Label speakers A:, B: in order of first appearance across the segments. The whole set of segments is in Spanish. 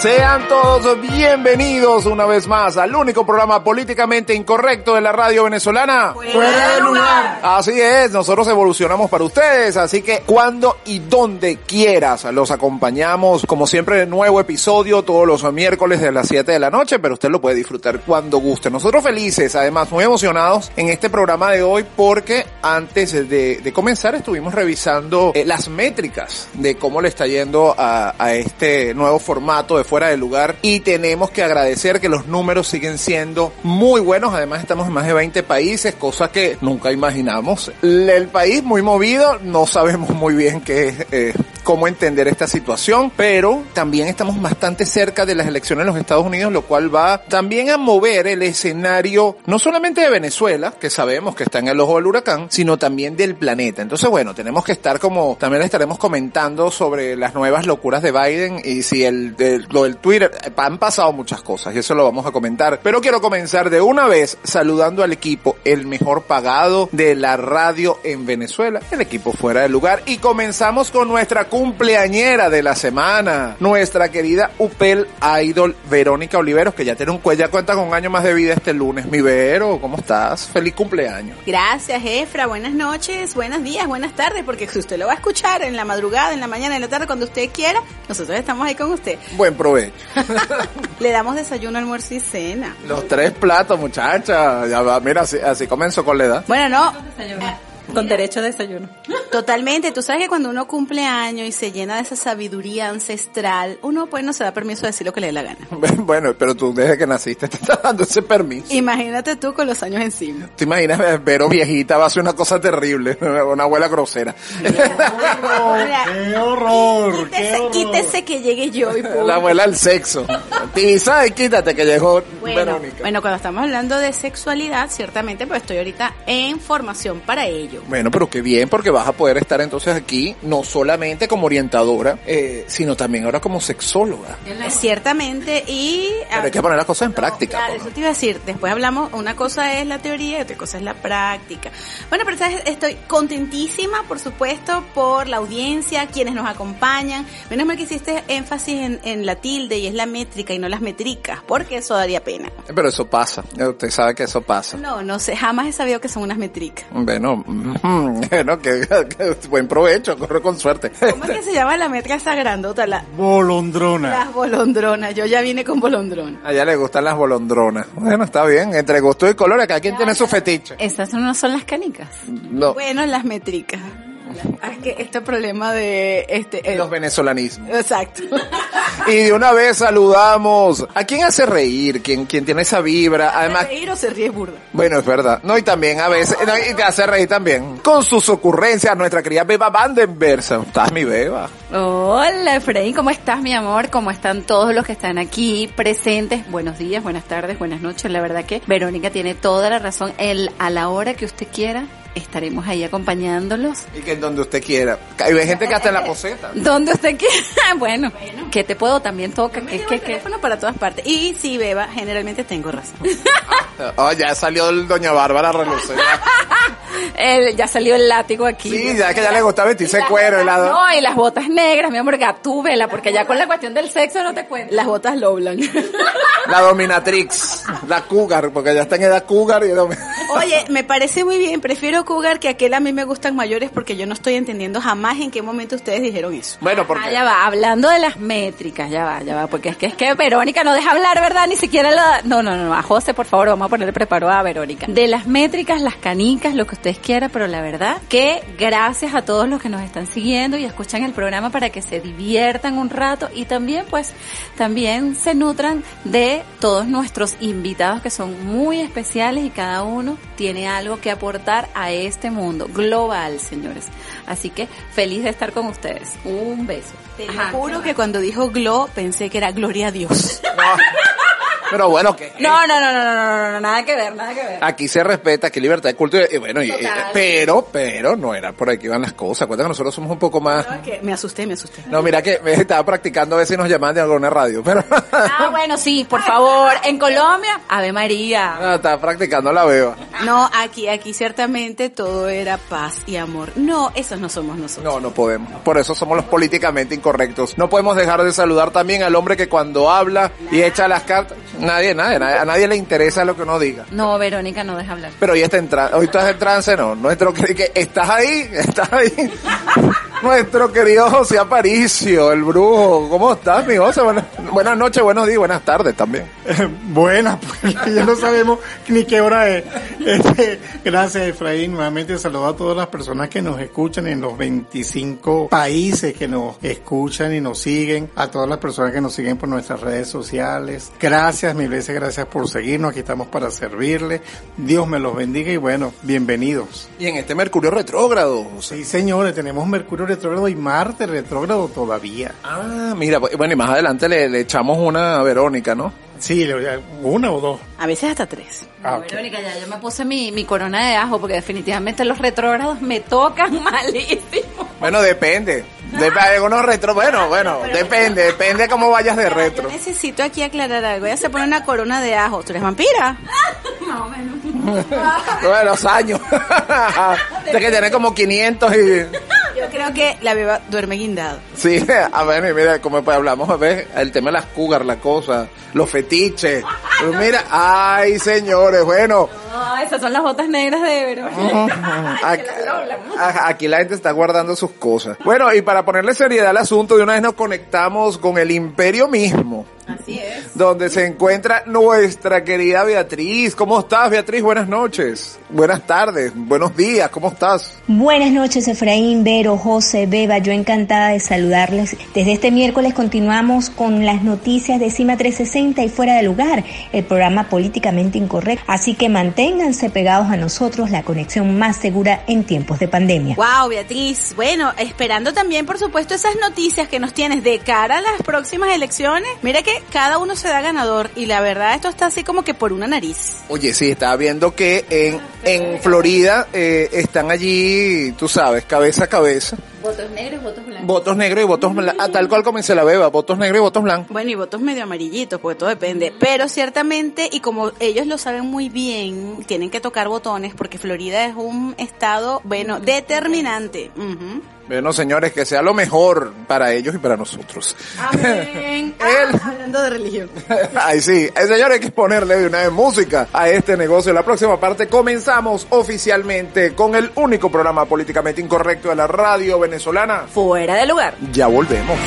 A: Sean todos bienvenidos una vez más al único programa políticamente incorrecto de la radio venezolana.
B: Fuera de lugar.
A: Así es, nosotros evolucionamos para ustedes, así que cuando y donde quieras los acompañamos, como siempre, nuevo episodio todos los miércoles de las 7 de la noche, pero usted lo puede disfrutar cuando guste. Nosotros felices, además muy emocionados en este programa de hoy porque antes de, de comenzar estuvimos revisando eh, las métricas de cómo le está yendo a, a este nuevo formato de fuera de lugar y tenemos que agradecer que los números siguen siendo muy buenos. Además estamos en más de 20 países, cosa que nunca imaginamos. El país muy movido, no sabemos muy bien qué, eh, cómo entender esta situación, pero también estamos bastante cerca de las elecciones en los Estados Unidos, lo cual va también a mover el escenario no solamente de Venezuela, que sabemos que está en el ojo del huracán, sino también del planeta. Entonces, bueno, tenemos que estar como, también estaremos comentando sobre las nuevas locuras de Biden y si el, el lo del Twitter, han pasado muchas cosas y eso lo vamos a comentar. Pero quiero comenzar de una vez saludando al equipo, el mejor pagado de la radio en Venezuela, el equipo fuera del lugar. Y comenzamos con nuestra cumpleañera de la semana, nuestra querida Upel Idol Verónica Oliveros, que ya tiene un cuello, ya cuenta con un año más de vida este lunes. Mi Vero, ¿cómo estás? Feliz cumpleaños.
C: Gracias, Efra. Buenas noches, buenos días, buenas tardes, porque si usted lo va a escuchar en la madrugada, en la mañana, en la tarde, cuando usted quiera, nosotros estamos ahí con usted.
A: Buen provecho.
C: Le damos desayuno, almuerzo y cena.
A: Los tres platos, muchacha. Ya va, mira, así, así comenzó con la edad.
C: Bueno, no.
D: Con derecho a desayuno.
C: Totalmente. Tú sabes que cuando uno cumple años y se llena de esa sabiduría ancestral, uno pues no se da permiso de decir lo que le dé la gana.
A: Bueno, pero tú desde que naciste te estás dando ese permiso.
C: Imagínate tú con los años encima.
A: ¿Te imaginas, Vero viejita va a ser una cosa terrible? Una abuela grosera.
B: ¡Qué horror!
C: Quítese,
B: qué horror.
C: quítese que llegue yo y punto.
A: La abuela del sexo. Tisa y quítate que llegó
C: Bueno,
A: Verónica.
C: bueno, cuando estamos hablando de sexualidad, ciertamente pues estoy ahorita en formación para ello.
A: Bueno, pero qué bien, porque vas a poder estar entonces aquí, no solamente como orientadora, eh, sino también ahora como sexóloga.
C: Ciertamente, y...
A: Pero hay que poner las cosas en práctica.
C: Claro, eso te iba a decir. Después hablamos, una cosa es la teoría y otra cosa es la práctica. Bueno, pero ¿sabes? estoy contentísima, por supuesto, por la audiencia, quienes nos acompañan. Menos mal que hiciste énfasis en, en la tilde y es la métrica y no las métricas, porque eso daría pena.
A: Pero eso pasa, usted sabe que eso pasa.
C: No, no sé, jamás he sabido que son unas métricas.
A: Bueno, bueno, que, que buen provecho, corre con suerte.
C: ¿Cómo es que se llama la métrica esa grandota? La,
B: Bolondrona.
C: las bolondronas. Yo ya vine con bolondrón.
A: A ella le gustan las bolondronas. Bueno, está bien, entre gusto y colores, cada quien tiene su fetiche.
D: Esas no son las canicas.
A: No,
C: Bueno, las métricas. Ah, Es que este problema de este. eh,
A: los venezolanismos.
C: Exacto.
A: Y de una vez saludamos a quien hace reír, quien, quien tiene esa vibra. Además,
C: reír o se ríe burda.
A: bueno, es verdad. No, y también a veces, no, y te hace reír también. Con sus ocurrencias, nuestra querida Beba Vandenbersa. ¿Estás mi Beba?
D: Hola, Efraín, ¿cómo estás, mi amor? ¿Cómo están todos los que están aquí presentes? Buenos días, buenas tardes, buenas noches. La verdad que Verónica tiene toda la razón. El, a la hora que usted quiera, estaremos ahí acompañándolos.
A: Y que en donde usted quiera. Hay gente que hasta en la poseta.
D: Donde usted quiera. Bueno, que te puedo también toca.
C: Me
D: Que,
C: el teléfono para todas partes. Y sí, Beba, generalmente tengo razón.
A: Oh, ya salió el doña Bárbara.
D: El- ya salió el látigo aquí.
A: Sí, ya que ya le gusta vestirse cuero.
D: botas-
A: helado.
D: No, y las botas negras, mi amor, gatúbela, porque ya con la cuestión del sexo no te cuento.
C: Las botas Lowland.
A: La dominatrix. La cougar, porque ya está en edad cougar y domi-
C: Oye, me parece muy bien. Prefiero Cougar que aquel a mí me gustan mayores porque yo no estoy entendiendo jamás en qué momento ustedes dijeron eso.
A: Bueno,
D: Ah,
A: porque...
D: ya va, hablando de las métricas, ya va, ya va, porque es que es que Verónica no deja hablar, ¿verdad? Ni siquiera la... No, no, no, a José, por favor, vamos a ponerle preparo a Verónica. De las métricas, las canicas, lo que ustedes quieran, pero la verdad que gracias a todos los que nos están siguiendo y escuchan el programa para que se diviertan un rato y también, pues, también se nutran de todos nuestros invitados que son muy especiales y cada uno tiene algo que aportar a este mundo global, señores. Así que feliz de estar con ustedes. Un beso.
C: Te
D: Ajá.
C: juro que cuando dijo Glo pensé que era Gloria a Dios.
A: Pero bueno, que...
D: No, no, no, no, no, no, no, nada que ver, nada que ver.
A: Aquí se respeta, aquí libertad de culto, y bueno, y, eh, pero, pero, no era por ahí que iban las cosas. Cuenta que nosotros somos un poco más...
C: Que me asusté, me asusté.
A: No, mira que me estaba practicando a ver si nos llamaban de alguna radio, pero...
D: Ah, bueno, sí, por favor, en Colombia, Ave María.
A: No, estaba practicando la beba.
C: No, aquí, aquí ciertamente todo era paz y amor. No, esos no somos nosotros.
A: No, no podemos. Por eso somos los políticamente incorrectos. No podemos dejar de saludar también al hombre que cuando habla y echa las cartas nadie, nadie, nadie- a nadie le interesa lo que uno diga.
D: No, Verónica, no deja hablar.
A: Pero hoy está en tra- hoy estás en trance, no. Nuestro que, que- estás ahí, estás ahí. Nuestro querido José Aparicio, el brujo. ¿Cómo estás, mi José? Buenas, buenas noches, buenos días, buenas tardes también.
B: Buenas, pues ya no sabemos ni qué hora es. Este, gracias, Efraín. Nuevamente saludo a todas las personas que nos escuchan en los 25 países que nos escuchan y nos siguen, a todas las personas que nos siguen por nuestras redes sociales. Gracias, mil veces gracias por seguirnos. Aquí estamos para servirle. Dios me los bendiga y bueno, bienvenidos.
A: Y en este Mercurio retrógrado, José.
B: Sí, señores, tenemos Mercurio retrógrado y Marte retrógrado todavía.
A: Ah, mira, pues, bueno, y más adelante le, le echamos una a Verónica, ¿no?
B: Sí, le- una o dos.
C: A veces hasta tres.
B: Ah.
D: Verónica, ya yo me puse mi, mi corona de ajo porque definitivamente los retrógrados me tocan malísimo.
A: Bueno, depende. Dep- algunos retro, bueno, bueno, depende, depende de cómo vayas de
C: Yo
A: retro.
C: necesito aquí aclarar algo. Ella se pone una corona de ajo. ¿Tú eres vampira?
D: Más o menos.
A: Bueno, los años. de que tiene como 500 y...
C: Yo creo que la beba duerme guindado.
A: Sí, a ver, mira, como pues hablamos, a ver, el tema de las cougar, la cosa, los fetiches. Pues mira, ay, señores, bueno,
D: esas son las botas negras de Verónica.
A: aquí, aquí la gente está guardando sus cosas. Bueno, y para ponerle seriedad al asunto, de una vez nos conectamos con el imperio mismo.
C: Así es.
A: donde se encuentra nuestra querida Beatriz. ¿Cómo estás, Beatriz? Buenas noches. Buenas tardes. Buenos días. ¿Cómo estás?
E: Buenas noches, Efraín, Vero, José, Beba. Yo encantada de saludarles. Desde este miércoles continuamos con las noticias de Cima 360 y Fuera de Lugar, el programa políticamente incorrecto. Así que manténganse pegados a nosotros, la conexión más segura en tiempos de pandemia.
C: Wow, Beatriz. Bueno, esperando también, por supuesto, esas noticias que nos tienes de cara a las próximas elecciones. Mira que cada uno se da ganador y la verdad esto está así como que por una nariz.
A: Oye, sí, estaba viendo que en, en Florida eh, están allí, tú sabes, cabeza a cabeza.
D: Votos negros, votos blancos.
A: Votos negros y votos blancos. Ah, tal cual como la beba. Votos negros y votos blancos.
C: Bueno, y votos medio amarillitos, porque todo depende. Pero ciertamente, y como ellos lo saben muy bien, tienen que tocar botones porque Florida es un estado, bueno, determinante.
A: Bueno, señores, que sea lo mejor para ellos y para nosotros.
C: Amén.
A: Él-
C: Ah, hablando de religión.
A: Ay, sí. Eh, señores, hay que ponerle de una vez música a este negocio. En la próxima parte comenzamos oficialmente con el único programa políticamente incorrecto de la radio venezolana.
D: Fuera de lugar.
A: Ya volvemos.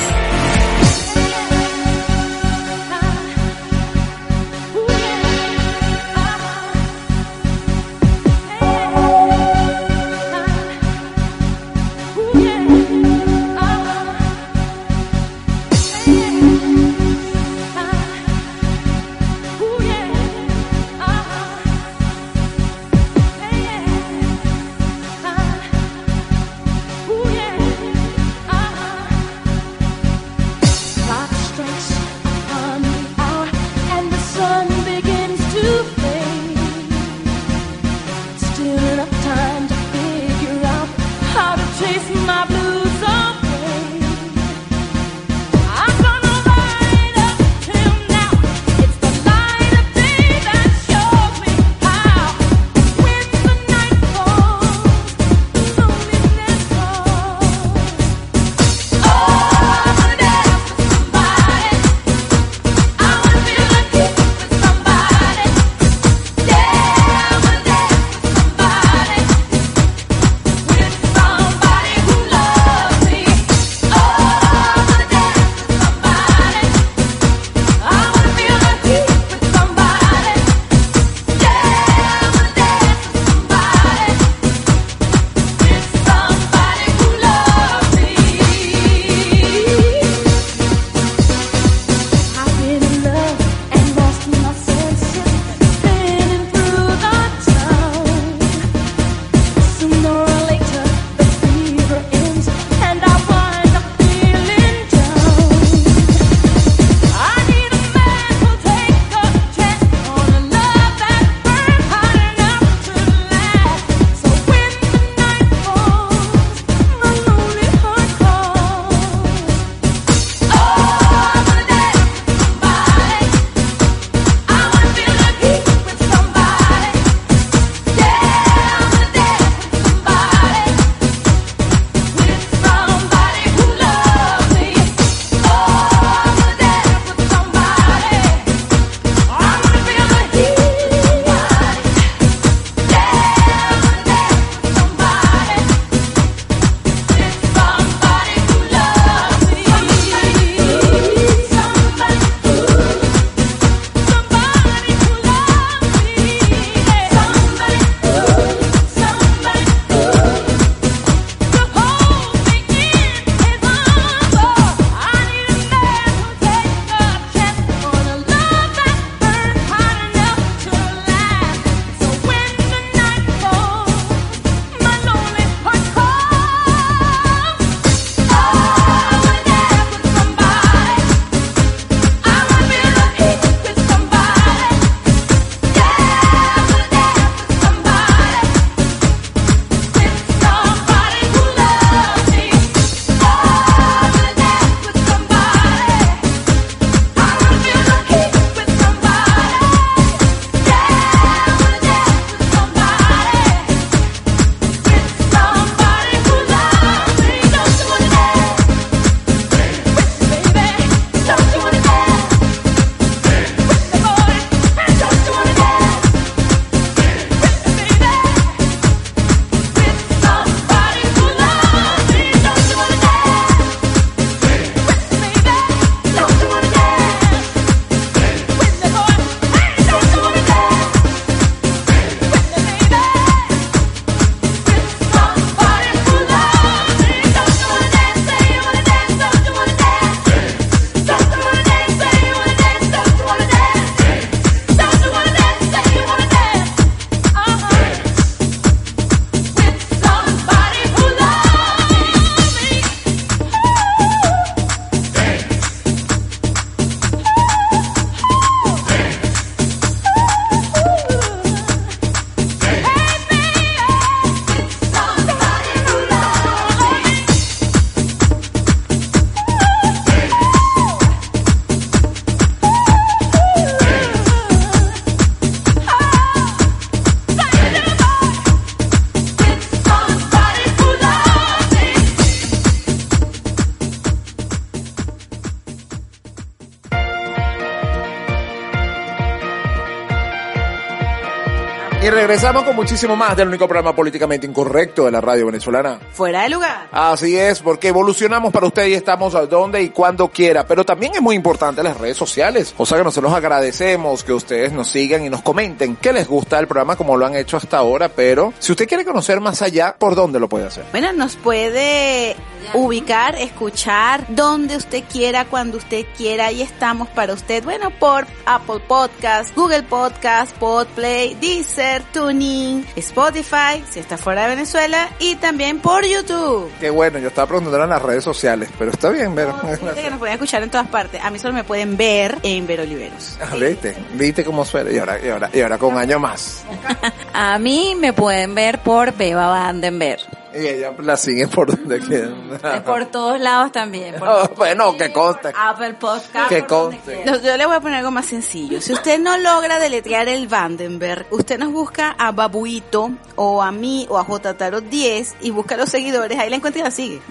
A: Regresamos con muchísimo más del único programa políticamente incorrecto de la radio venezolana.
C: Fuera de lugar.
A: Así es, porque evolucionamos para usted y estamos a donde y cuando quiera. Pero también es muy importante las redes sociales. O sea que nosotros agradecemos que ustedes nos sigan y nos comenten que les gusta el programa como lo han hecho hasta ahora. Pero si usted quiere conocer más allá, ¿por dónde lo puede hacer?
C: Bueno, nos puede ubicar, escuchar donde usted quiera, cuando usted quiera y estamos para usted. Bueno, por Apple Podcast, Google Podcast, Podplay, Deezer, Tuning, Spotify, si está fuera de Venezuela y también por YouTube.
A: Qué bueno, yo estaba preguntando en las redes sociales, pero está bien, Vero.
C: Fíjate que nos pueden escuchar en todas partes. A mí solo me pueden ver en Vero Oliveros.
A: Ah, ¿Viste? ¿Viste cómo suena? Y ahora, y ahora, y ahora con un año más.
D: A mí me pueden ver por Beba Vandenberg.
A: Y ella la sigue por donde quiera.
D: Por todos lados también. Por
A: Oh, bueno, que conste.
D: Apple Podcast.
A: Que conste.
C: No, yo le voy a poner algo más sencillo. Si usted no logra deletrear el Vandenberg, usted nos busca a Babuito o a mí o a J Tarot 10 y busca a los seguidores. Ahí la encuentra y la sigue.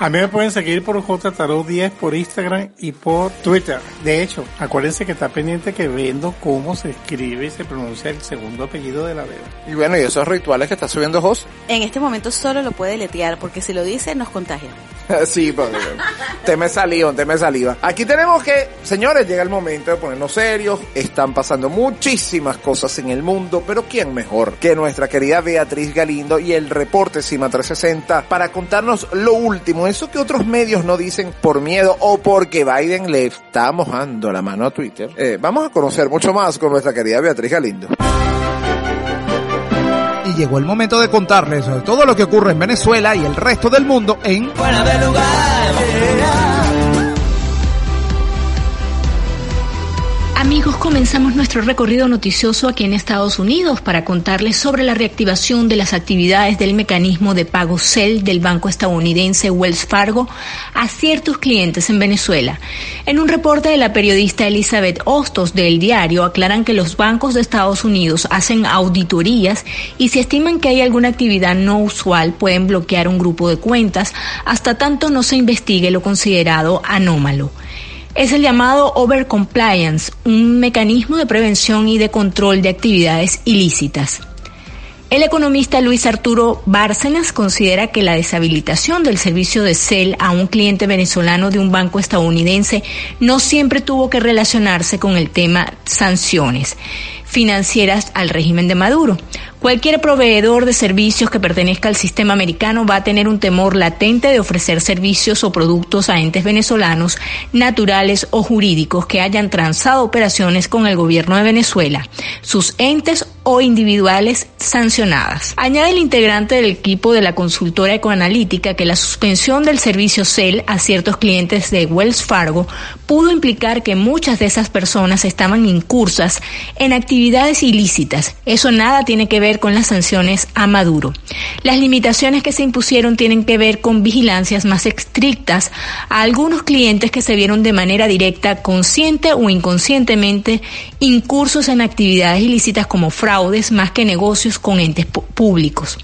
B: A mí me pueden seguir por JTarot10 por Instagram y por Twitter. De hecho, acuérdense que está pendiente que vendo cómo se escribe y se pronuncia el segundo apellido de la beba.
A: Y bueno, y esos rituales que está subiendo Jos.
C: En este momento solo lo puede deletrear porque si lo dice nos contagia.
A: Sí, porque te me saliva, te me saliva. Aquí tenemos que, señores, llega el momento de ponernos serios. Están pasando muchísimas cosas en el mundo, pero ¿quién mejor que nuestra querida Beatriz Galindo y el reporte Cima 360 para contarnos lo último, eso que otros medios no dicen por miedo o porque Biden le está mojando la mano a Twitter? Eh, vamos a conocer mucho más con nuestra querida Beatriz Galindo.
F: Y llegó el momento de contarles todo lo que ocurre en Venezuela y el resto del mundo en
E: Amigos, comenzamos nuestro recorrido noticioso aquí en Estados Unidos para contarles sobre la reactivación de las actividades del mecanismo de pago CEL del banco estadounidense Wells Fargo a ciertos clientes en Venezuela. En un reporte de la periodista Elizabeth Hostos del diario aclaran que los bancos de Estados Unidos hacen auditorías y si estiman que hay alguna actividad no usual pueden bloquear un grupo de cuentas hasta tanto no se investigue lo considerado anómalo es el llamado overcompliance, un mecanismo de prevención y de control de actividades ilícitas. El economista Luis Arturo Bárcenas considera que la deshabilitación del servicio de CEL a un cliente venezolano de un banco estadounidense no siempre tuvo que relacionarse con el tema sanciones financieras al régimen de Maduro. Cualquier proveedor de servicios que pertenezca al sistema americano va a tener un temor latente de ofrecer servicios o productos a entes venezolanos, naturales o jurídicos que hayan transado operaciones con el gobierno de Venezuela, sus entes o individuales sancionadas. Añade el integrante del equipo de la consultora ecoanalítica que la suspensión del servicio CEL a ciertos clientes de Wells Fargo pudo implicar que muchas de esas personas estaban incursas en actividades ilícitas. Eso nada tiene que ver con las sanciones a Maduro. Las limitaciones que se impusieron tienen que ver con vigilancias más estrictas a algunos clientes que se vieron de manera directa, consciente o inconscientemente, incursos en actividades ilícitas como fraudes más que negocios con entes públicos.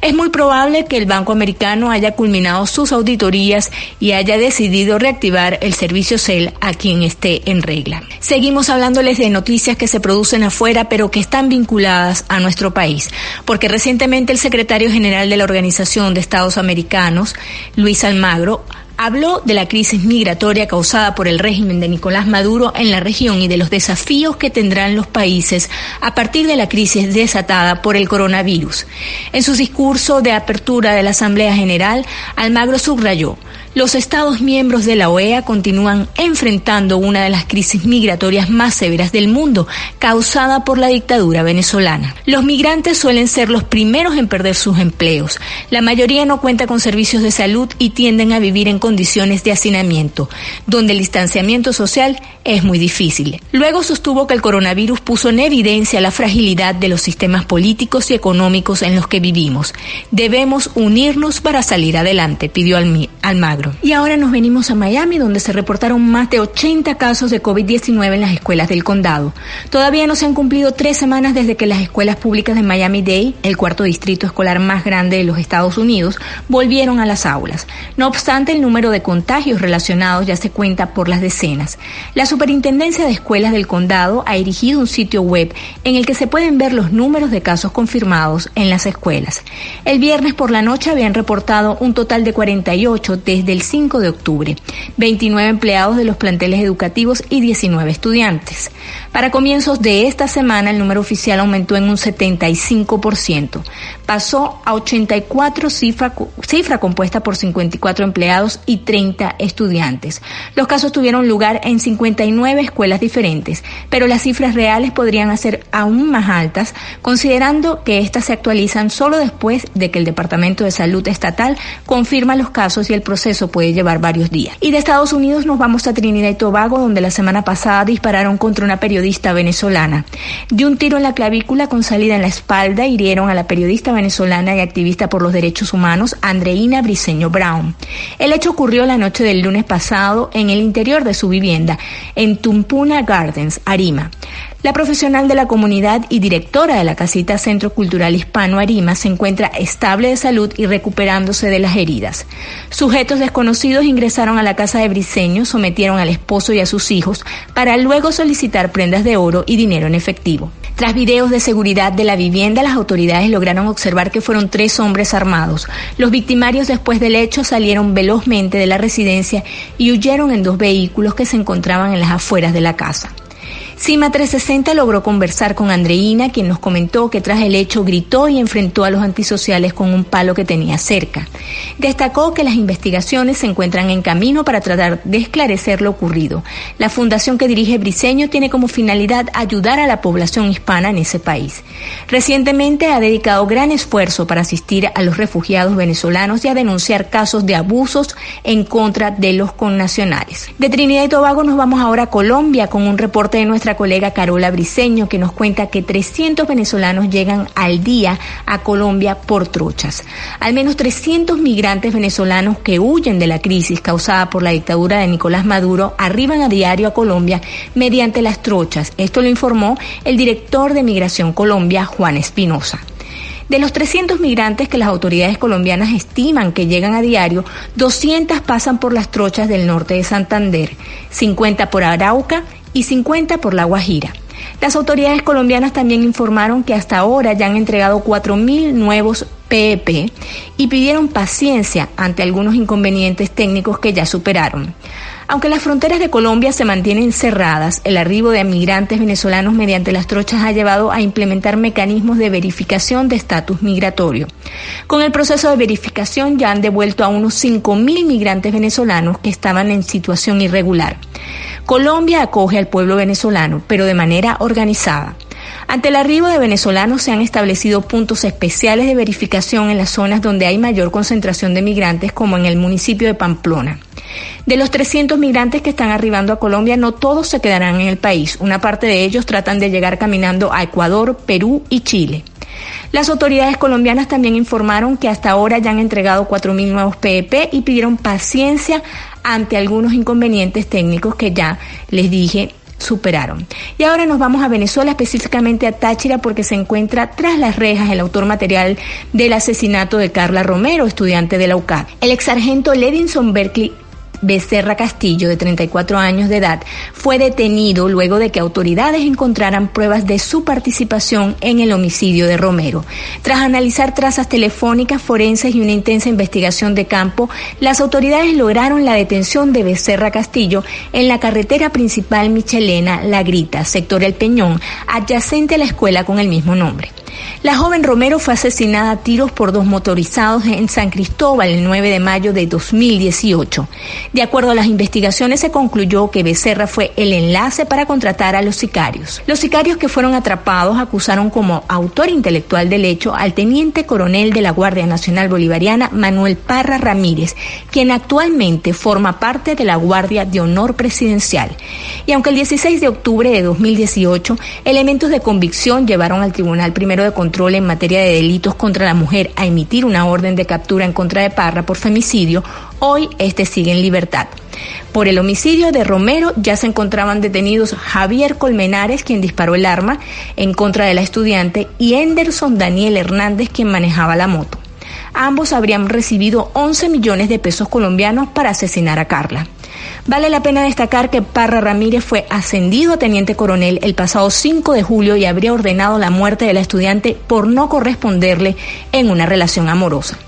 E: Es muy probable que el Banco Americano haya culminado sus auditorías y haya decidido reactivar el servicio CEL a quien esté en regla. Seguimos hablándoles de noticias que se producen afuera pero que están vinculadas a nuestro país, porque recientemente el secretario general de la Organización de Estados Americanos, Luis Almagro, habló de la crisis migratoria causada por el régimen de Nicolás Maduro en la región y de los desafíos que tendrán los países a partir de la crisis desatada por el coronavirus. En su discurso de apertura de la Asamblea General, Almagro subrayó los Estados miembros de la OEA continúan enfrentando una de las crisis migratorias más severas del mundo, causada por la dictadura venezolana. Los migrantes suelen ser los primeros en perder sus empleos. La mayoría no cuenta con servicios de salud y tienden a vivir en condiciones de hacinamiento, donde el distanciamiento social es muy difícil. Luego sostuvo que el coronavirus puso en evidencia la fragilidad de los sistemas políticos y económicos en los que vivimos. Debemos unirnos para salir adelante, pidió Almagro. Y ahora nos venimos a Miami, donde se reportaron más de 80 casos de COVID-19 en las escuelas del condado. Todavía no se han cumplido tres semanas desde que las escuelas públicas de Miami-Dade, el cuarto distrito escolar más grande de los Estados Unidos, volvieron a las aulas. No obstante, el número de contagios relacionados ya se cuenta por las decenas. La Superintendencia de Escuelas del Condado ha erigido un sitio web en el que se pueden ver los números de casos confirmados en las escuelas. El viernes por la noche habían reportado un total de 48 desde el 5 de octubre, 29 empleados de los planteles educativos y 19 estudiantes. Para comienzos de esta semana el número oficial aumentó en un 75%. Pasó a 84 cifra, cifra compuesta por 54 empleados y 30 estudiantes. Los casos tuvieron lugar en 59 escuelas diferentes, pero las cifras reales podrían ser aún más altas, considerando que estas se actualizan solo después de que el Departamento de Salud Estatal confirma los casos y el proceso puede llevar varios días. Y de Estados Unidos nos vamos a Trinidad y Tobago, donde la semana pasada dispararon contra una periodista venezolana. De un tiro en la clavícula con salida en la espalda hirieron a la periodista venezolana y activista por los derechos humanos Andreina Briceño Brown. El hecho ocurrió la noche del lunes pasado en el interior de su vivienda, en Tumpuna Gardens, Arima. La profesional de la comunidad y directora de la casita Centro Cultural Hispano Arima se encuentra estable de salud y recuperándose de las heridas. Sujetos desconocidos ingresaron a la casa de Briceño, sometieron al esposo y a sus hijos para luego solicitar prendas de oro y dinero en efectivo. Tras videos de seguridad de la vivienda, las autoridades lograron observar que fueron tres hombres armados. Los victimarios después del hecho salieron velozmente de la residencia y huyeron en dos vehículos que se encontraban en las afueras de la casa. Cima 360 logró conversar con Andreina, quien nos comentó que tras el hecho gritó y enfrentó a los antisociales con un palo que tenía cerca. Destacó que las investigaciones se encuentran en camino para tratar de esclarecer lo ocurrido. La fundación que dirige Briceño tiene como finalidad ayudar a la población hispana en ese país. Recientemente ha dedicado gran esfuerzo para asistir a los refugiados venezolanos y a denunciar casos de abusos en contra de los connacionales. De Trinidad y Tobago nos vamos ahora a Colombia con un reporte de nuestra colega Carola Briceño que nos cuenta que 300 venezolanos llegan al día a Colombia por trochas. Al menos 300 migrantes venezolanos que huyen de la crisis causada por la dictadura de Nicolás Maduro arriban a diario a Colombia mediante las trochas. Esto lo informó el director de Migración Colombia, Juan Espinosa. De los 300 migrantes que las autoridades colombianas estiman que llegan a diario, 200 pasan por las trochas del norte de Santander, 50 por Arauca y 50 por La Guajira. Las autoridades colombianas también informaron que hasta ahora ya han entregado 4.000 nuevos PEP y pidieron paciencia ante algunos inconvenientes técnicos que ya superaron. Aunque las fronteras de Colombia se mantienen cerradas, el arribo de migrantes venezolanos mediante las trochas ha llevado a implementar mecanismos de verificación de estatus migratorio. Con el proceso de verificación ya han devuelto a unos 5.000 migrantes venezolanos que estaban en situación irregular. Colombia acoge al pueblo venezolano, pero de manera organizada. Ante el arribo de venezolanos se han establecido puntos especiales de verificación en las zonas donde hay mayor concentración de migrantes, como en el municipio de Pamplona. De los 300 migrantes que están arribando a Colombia, no todos se quedarán en el país. Una parte de ellos tratan de llegar caminando a Ecuador, Perú y Chile. Las autoridades colombianas también informaron que hasta ahora ya han entregado 4.000 nuevos PEP y pidieron paciencia ante algunos inconvenientes técnicos que ya les dije superaron. Y ahora nos vamos a Venezuela, específicamente a Táchira, porque se encuentra tras las rejas el autor material del asesinato de Carla Romero, estudiante de la UCAP. El ex sargento Levinson Berkeley Becerra Castillo, de 34 años de edad, fue detenido luego de que autoridades encontraran pruebas de su participación en el homicidio de Romero. Tras analizar trazas telefónicas, forenses y una intensa investigación de campo, las autoridades lograron la detención de Becerra Castillo en la carretera principal Michelena La Grita, sector El Peñón, adyacente a la escuela con el mismo nombre. La joven Romero fue asesinada a tiros por dos motorizados en San Cristóbal el 9 de mayo de 2018. De acuerdo a las investigaciones se concluyó que Becerra fue el enlace para contratar a los sicarios. Los sicarios que fueron atrapados acusaron como autor intelectual del hecho al teniente coronel de la Guardia Nacional Bolivariana Manuel Parra Ramírez, quien actualmente forma parte de la Guardia de Honor Presidencial. Y aunque el 16 de octubre de 2018 elementos de convicción llevaron al Tribunal Primero de Control en materia de delitos contra la mujer a emitir una orden de captura en contra de Parra por femicidio, Hoy este sigue en libertad. Por el homicidio de Romero ya se encontraban detenidos Javier Colmenares, quien disparó el arma en contra de la estudiante, y Enderson Daniel Hernández, quien manejaba la moto. Ambos habrían recibido 11 millones de pesos colombianos para asesinar a Carla. Vale la pena destacar que Parra Ramírez fue ascendido a teniente coronel el pasado 5 de julio y habría ordenado la muerte de la estudiante por no corresponderle en una relación amorosa.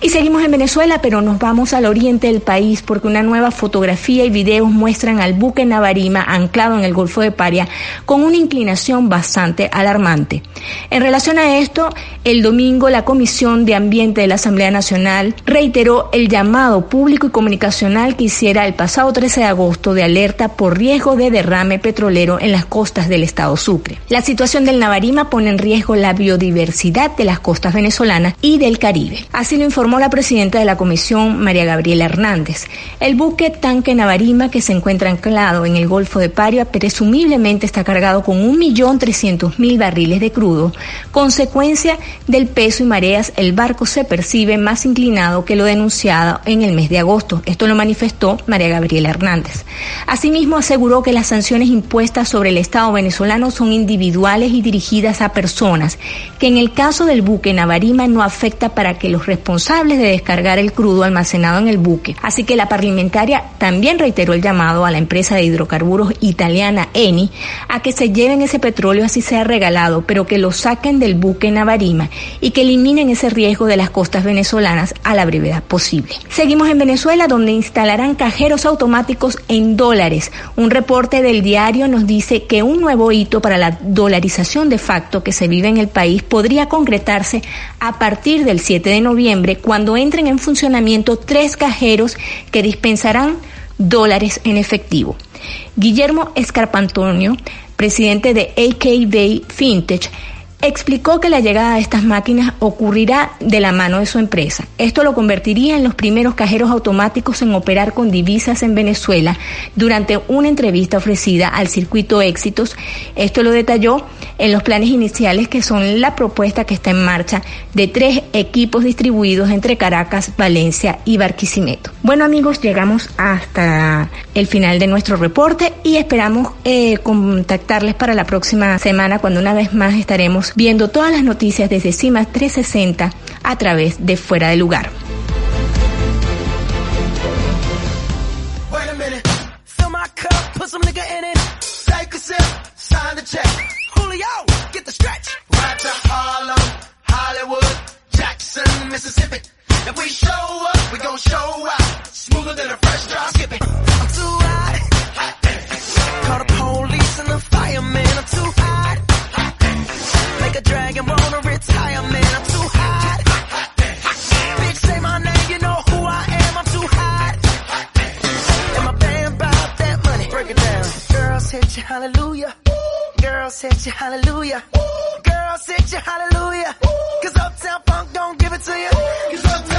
E: Y seguimos en Venezuela, pero nos vamos al oriente del país porque una nueva fotografía y videos muestran al buque Navarima anclado en el Golfo de Paria con una inclinación bastante alarmante. En relación a esto, el domingo la Comisión de Ambiente de la Asamblea Nacional reiteró el llamado público y comunicacional que hiciera el pasado 13 de agosto de alerta por riesgo de derrame petrolero en las costas del estado Sucre. La situación del Navarima pone en riesgo la biodiversidad de las costas venezolanas y del Caribe. Así informó la presidenta de la comisión, María Gabriela Hernández. El buque tanque Navarima, que se encuentra anclado en el Golfo de Paria, presumiblemente está cargado con 1.300.000 barriles de crudo. Consecuencia del peso y mareas, el barco se percibe más inclinado que lo denunciado en el mes de agosto. Esto lo manifestó María Gabriela Hernández. Asimismo, aseguró que las sanciones impuestas sobre el Estado venezolano son individuales y dirigidas a personas, que en el caso del buque Navarima no afecta para que los responsables de descargar el crudo almacenado en el buque. Así que la parlamentaria también reiteró el llamado a la empresa de hidrocarburos italiana Eni a que se lleven ese petróleo así sea regalado, pero que lo saquen del buque Navarima y que eliminen ese riesgo de las costas venezolanas a la brevedad posible. Seguimos en Venezuela donde instalarán cajeros automáticos en dólares. Un reporte del diario nos dice que un nuevo hito para la dolarización de facto que se vive en el país podría concretarse a partir del 7 de noviembre cuando entren en funcionamiento tres cajeros que dispensarán dólares en efectivo. Guillermo Escarpantonio, presidente de AKB Fintech, explicó que la llegada de estas máquinas ocurrirá de la mano de su empresa. Esto lo convertiría en los primeros cajeros automáticos en operar con divisas en Venezuela durante una entrevista ofrecida al circuito Éxitos. Esto lo detalló en los planes iniciales que son la propuesta que está en marcha de tres equipos distribuidos entre Caracas, Valencia y Barquisimeto. Bueno amigos, llegamos hasta el final de nuestro reporte y esperamos eh, contactarles para la próxima semana cuando una vez más estaremos viendo todas las noticias desde CIMA 360 a través de Fuera de Lugar.
G: Mississippi. If we show up, we gon' show out. Smoother than a fresh drop. Skip it. I'm too hot. hot. Call the police and the fireman. I'm too hot. hot. Make a dragon wanna retire, man. I'm too hot. hot. Bitch, say my name, you know who I am. I'm too hot. And my band bought that money. Break it down. Girls hit you, hallelujah. Girls hit you, hallelujah. Girls hit you, hallelujah. Cause Uptown Funk don't give it to you. Cause Uptown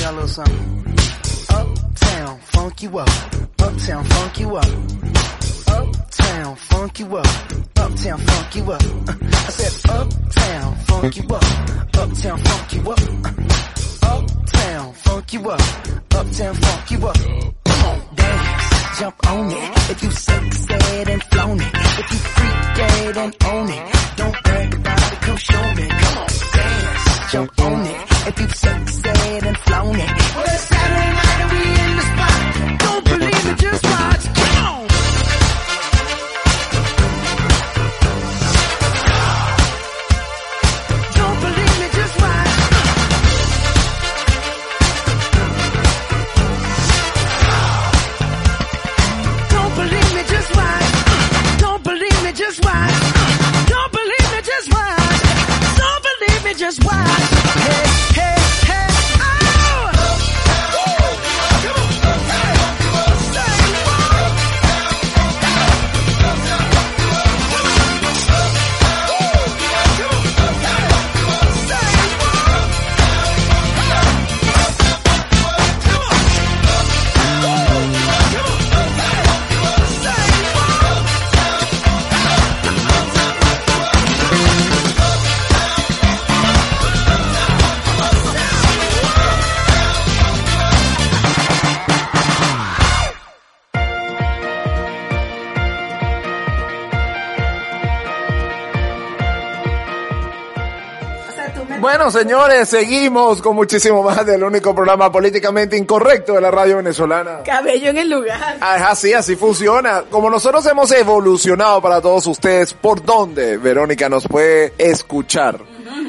G: y'all a little something. Uptown, funk you up. Uptown, funk you up. Uptown, funk you up. Uptown, funk you up. I said uptown, funk you up. Uptown, funk you up. Uptown, funk you up. Uptown, funk you up. Come on, dance, jump on it. If you sexed and flown it. If you freak dead and own it. Don't brag about it, come show me. Come on, dance, jump on it. If you've sexed it and flown it. Well, it's Saturday night and we in the spot. Don't believe it, just watch. Come on! just watch. Don't believe me, just watch. Don't believe me, just watch. Hey.
A: Bueno, señores, seguimos con muchísimo más del único programa políticamente incorrecto de la radio venezolana.
C: Cabello en el lugar.
A: Ah, Es así, así funciona. Como nosotros hemos evolucionado para todos ustedes, ¿por dónde Verónica nos puede escuchar?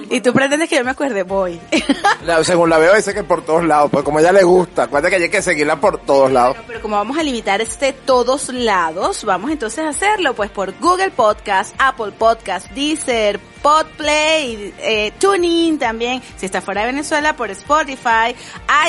C: Y tú pretendes que yo me acuerde, voy.
A: La- según la veo, dice que por todos lados, pues como a ella le gusta, acuérdate que hay que seguirla por todos lados.
C: Pero como vamos a limitar este todos lados, vamos entonces a hacerlo pues por Google Podcast, Apple Podcast, Deezer, Podplay, eh, TuneIn también, si está fuera de Venezuela, por Spotify,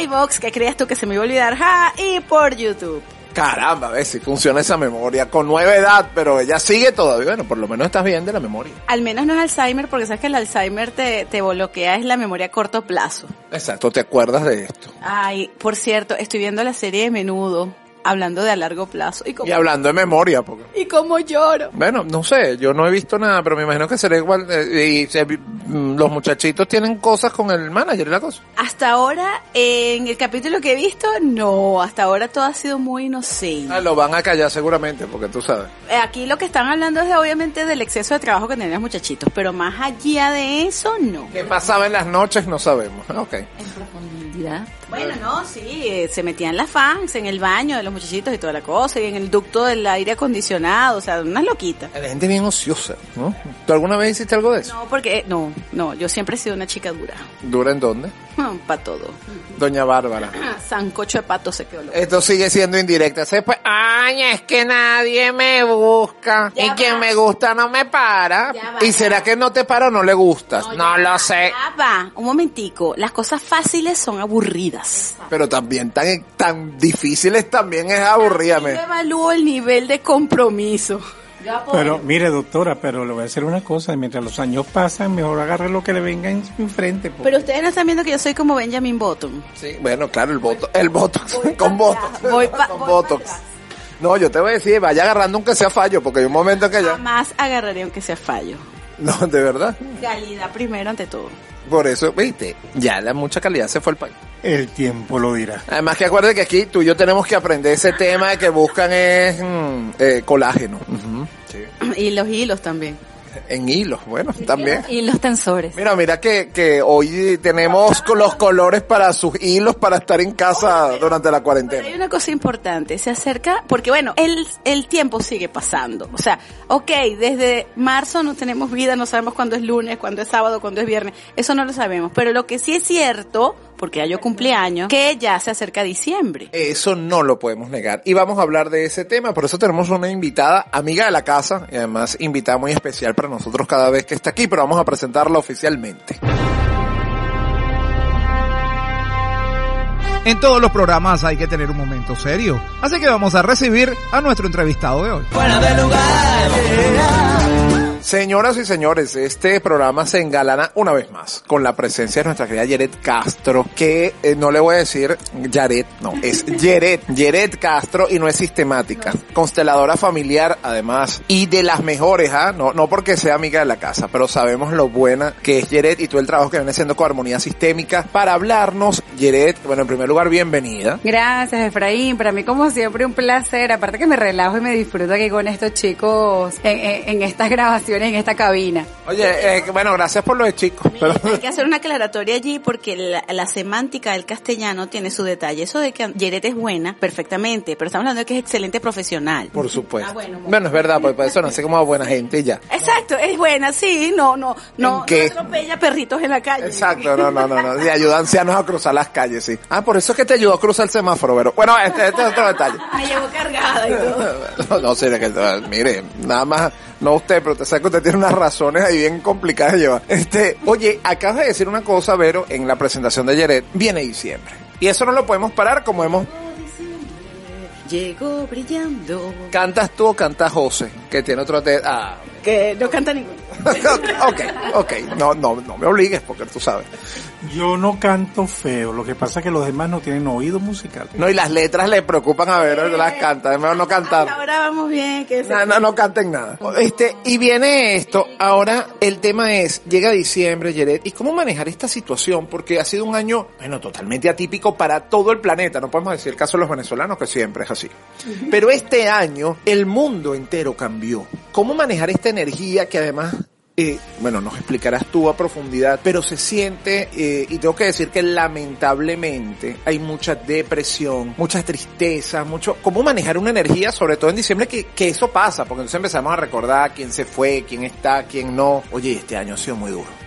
C: iVox, que creías tú que se me iba a olvidar, ja, y por YouTube.
A: Caramba, a ver si funciona esa memoria. Con nueva edad, pero ella sigue todavía. Bueno, por lo menos estás bien de la memoria.
C: Al menos no es Alzheimer, porque sabes que el Alzheimer te, te bloquea, es la memoria a corto plazo.
A: Exacto, te acuerdas de esto.
C: Ay, por cierto, estoy viendo la serie de Menudo, hablando de a largo plazo. Y como,
A: Y hablando de memoria, porque...
C: y como lloro.
A: Bueno, no sé, yo no he visto nada, pero me imagino que será igual. eh, y se- mm, los muchachitos tienen cosas con el manager y la cosa.
C: Hasta ahora, en el capítulo que he visto, no, hasta ahora todo ha sido muy inocente.
A: Ah, lo van a callar seguramente, porque tú sabes.
C: Eh, Aquí lo que están hablando es de, obviamente del exceso de trabajo que tenían los muchachitos, pero más allá de eso, no.
A: ¿Qué pasaba en las noches? No sabemos. Ok.
D: En profundidad.
C: Bueno, no, sí, eh, se metían las fans en el baño de los muchachitos y toda la cosa, y en el ducto del aire acondicionado, o sea, unas loquitas.
A: La gente bien ociosa, ¿no? ¿Tú alguna vez hiciste algo de eso?
C: No, porque, eh, no, no, yo siempre he sido una chica dura,
A: ¿Dura en dónde?
C: para todo.
A: Doña Bárbara.
C: Sancocho de pato se quedó loco.
A: Esto sigue siendo indirecta. Se pues, ay, es que nadie me busca.
C: Ya
A: y
C: va.
A: quien me gusta no me para.
C: Va,
A: ¿Y será que no te para o no le gustas? No, lo sé.
C: ya va, un momentico, las cosas fáciles son aburridas.
A: Pero también tan, tan difíciles también es aburríame.
C: Yo evalúo el nivel de compromiso.
B: Pero mire, doctora, pero le voy a decir una cosa, mientras los años pasan, mejor agarre lo que le venga en enfrente. porque-
C: Pero ustedes no están viendo que yo soy como Benjamin Button.
A: Sí, bueno, claro, el voto, el voto, con voto,
C: voy pa-
A: con
C: voy.
A: No, yo te voy a decir, vaya agarrando aunque sea fallo, porque hay un momento que ya,
C: Jamás agarraré aunque sea fallo.
A: No, de verdad.
C: Calidad primero ante todo.
A: Por eso, viste, ya la mucha calidad se fue al país.
B: El tiempo lo dirá.
A: Además que acuérdate que aquí tú y yo tenemos que aprender ese tema de que buscan es mm, eh, colágeno. Sí.
C: Y los hilos también.
A: En hilos, bueno, también.
D: Y los tensores.
A: Mira, mira que, que hoy tenemos los colores para sus hilos para estar en casa durante la
C: Pero hay
A: cuarentena.
C: una cosa importante, se acerca, porque bueno, el, el tiempo sigue pasando. O sea, ok, desde marzo no tenemos vida, no sabemos cuándo es lunes, cuándo es sábado, cuándo es viernes, eso no lo sabemos. Pero lo que sí es cierto, porque ya yo cumpleaños, que ya se acerca diciembre.
A: Eso no lo podemos negar. Y vamos a hablar de ese tema. Por eso tenemos una invitada, amiga de la casa, y además invitada muy especial para nosotros cada vez que está aquí, pero vamos a presentarla oficialmente.
F: En todos los programas hay que tener un momento serio. Así que vamos a recibir a nuestro entrevistado de hoy.
A: Señoras y señores, este programa se engalana una vez más con la presencia de nuestra querida Yeret Castro, que eh, no le voy a decir Yaret, no, es Yeret, Yeret Castro y no es sistemática. Consteladora familiar, además, y de las mejores, ¿ah? No, no porque sea amiga de la casa, pero sabemos lo buena que es Yeret y todo el trabajo que viene haciendo con Armonía Sistémica para hablarnos. Yeret, bueno, en primer lugar, bienvenida.
H: Gracias, Efraín. Para mí, como siempre, un placer. Aparte que me relajo y me disfruto aquí con estos chicos en, en- en estas grabaciones, en esta cabina.
A: Oye, eh, bueno, gracias por lo de chicos. Pero...
C: Hay que hacer una aclaratoria allí porque la, la semántica del castellano tiene su detalle. Eso de que Yeret es buena, perfectamente, pero estamos hablando de que es excelente profesional.
A: Por supuesto.
C: Ah, bueno,
A: bueno,
C: bueno.
A: es verdad, pues por eso no sé como buena gente y ya.
C: Exacto, es buena, sí, no, no, no, no atropella perritos en la calle.
A: Exacto, no, no, no, no. Y ayuda a ancianos a cruzar las calles, sí. Ah, por eso es que te ayudó a cruzar el semáforo, pero bueno, este, este es otro detalle.
C: Me llevó cargada y todo.
A: No, no sé, que, mire, nada más, no usted, pero te sé que usted tiene unas razones ahí bien complicadas de llevar. Este, oye, acabas de decir una cosa, Vero, en la presentación de Yeret, viene diciembre. Y eso no lo podemos parar como hemos...
C: Llegó brillando.
A: ¿Cantas tú o canta José? Que tiene otro... Ah,
C: Que no canta ninguno.
A: ok, ok, no, no, no me obligues porque tú sabes.
B: Yo no canto feo, lo que pasa es que los demás no tienen oído musical.
A: No, y las letras le preocupan a ver, las canta, es mejor no cantar.
C: Ahora vamos bien, que
A: No, no, no canten nada. Este, y viene esto, ahora el tema es, llega diciembre, Yeret, ¿y cómo manejar esta situación? Porque ha sido un año, bueno, totalmente atípico para todo el planeta, no podemos decir el caso de los venezolanos, que siempre es así. Pero este año, el mundo entero cambió. ¿Cómo manejar esta energía que además eh, bueno, nos explicarás tú a profundidad, pero se siente, eh, y tengo que decir que lamentablemente hay mucha depresión, mucha tristeza, mucho, cómo manejar una energía, sobre todo en diciembre, que, que eso pasa, porque entonces empezamos a recordar quién se fue, quién está, quién no. Oye, este año ha sido muy duro.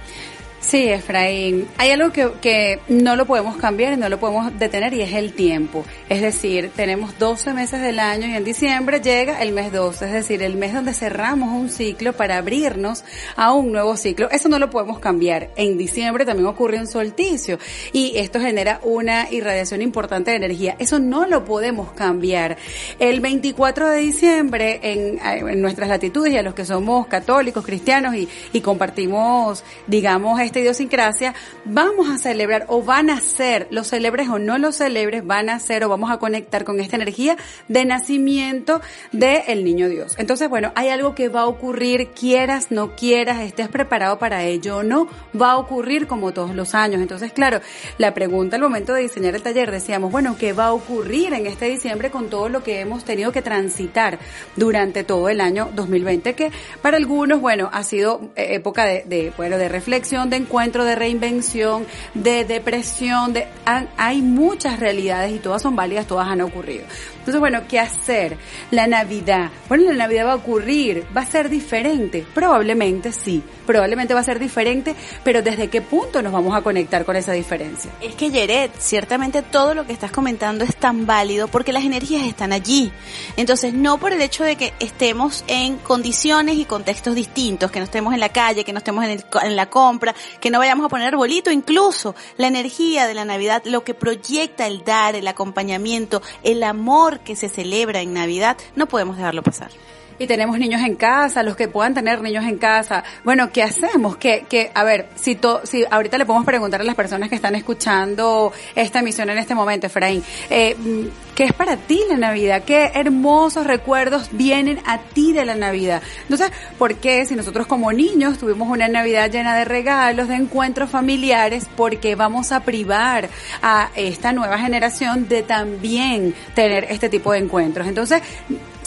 H: Sí, Efraín. Hay algo que, que no lo podemos cambiar y no lo podemos detener y es el tiempo. Es decir, tenemos 12 meses del año y en diciembre llega el mes 12, es decir, el mes donde cerramos un ciclo para abrirnos a un nuevo ciclo. Eso no lo podemos cambiar. En diciembre también ocurre un solsticio y esto genera una irradiación importante de energía. Eso no lo podemos cambiar. El 24 de diciembre en, en nuestras latitudes y a los que somos católicos, cristianos y, y compartimos, digamos, este idiosincrasia, vamos a celebrar o van a ser, los celebres o no los celebres, van a ser o vamos a conectar con esta energía de nacimiento del niño Dios. Entonces, bueno, hay algo que va a ocurrir, quieras, no quieras, estés preparado para ello o no, va a ocurrir como todos los años. Entonces, claro, la pregunta al momento de diseñar el taller decíamos, bueno, ¿qué va a ocurrir en este diciembre con todo lo que hemos tenido que transitar durante todo el año 2020? Que para algunos, bueno, ha sido eh, época de, de bueno, de reflexión, de encuentro, de reinvención, de depresión, de, hay muchas realidades y todas son válidas, todas han ocurrido. Entonces, bueno, ¿qué hacer? La Navidad. Bueno, la Navidad va a ocurrir, va a ser diferente. Probablemente sí, probablemente va a ser diferente, pero ¿desde qué punto nos vamos a conectar con esa diferencia?
C: Es que Yeret, ciertamente todo lo que estás comentando es tan válido porque las energías están allí. Entonces, no por el hecho de que estemos en condiciones y contextos distintos, que no estemos en la calle, que no estemos en, el, en la compra, que no vayamos a poner arbolito, incluso la energía de la Navidad, lo que proyecta el dar, el acompañamiento, el amor que se celebra en Navidad, no podemos dejarlo pasar
H: y tenemos niños en casa, los que puedan tener niños en casa. Bueno, ¿qué hacemos? Que, que a ver, si, to, si ahorita le podemos preguntar a las personas que están escuchando esta emisión en este momento, Efraín, eh, ¿qué es para ti la Navidad? ¿Qué hermosos recuerdos vienen a ti de la Navidad? Entonces, ¿por qué si nosotros como niños tuvimos una Navidad llena de regalos, de encuentros familiares, por qué vamos a privar a esta nueva generación de también tener este tipo de encuentros? Entonces,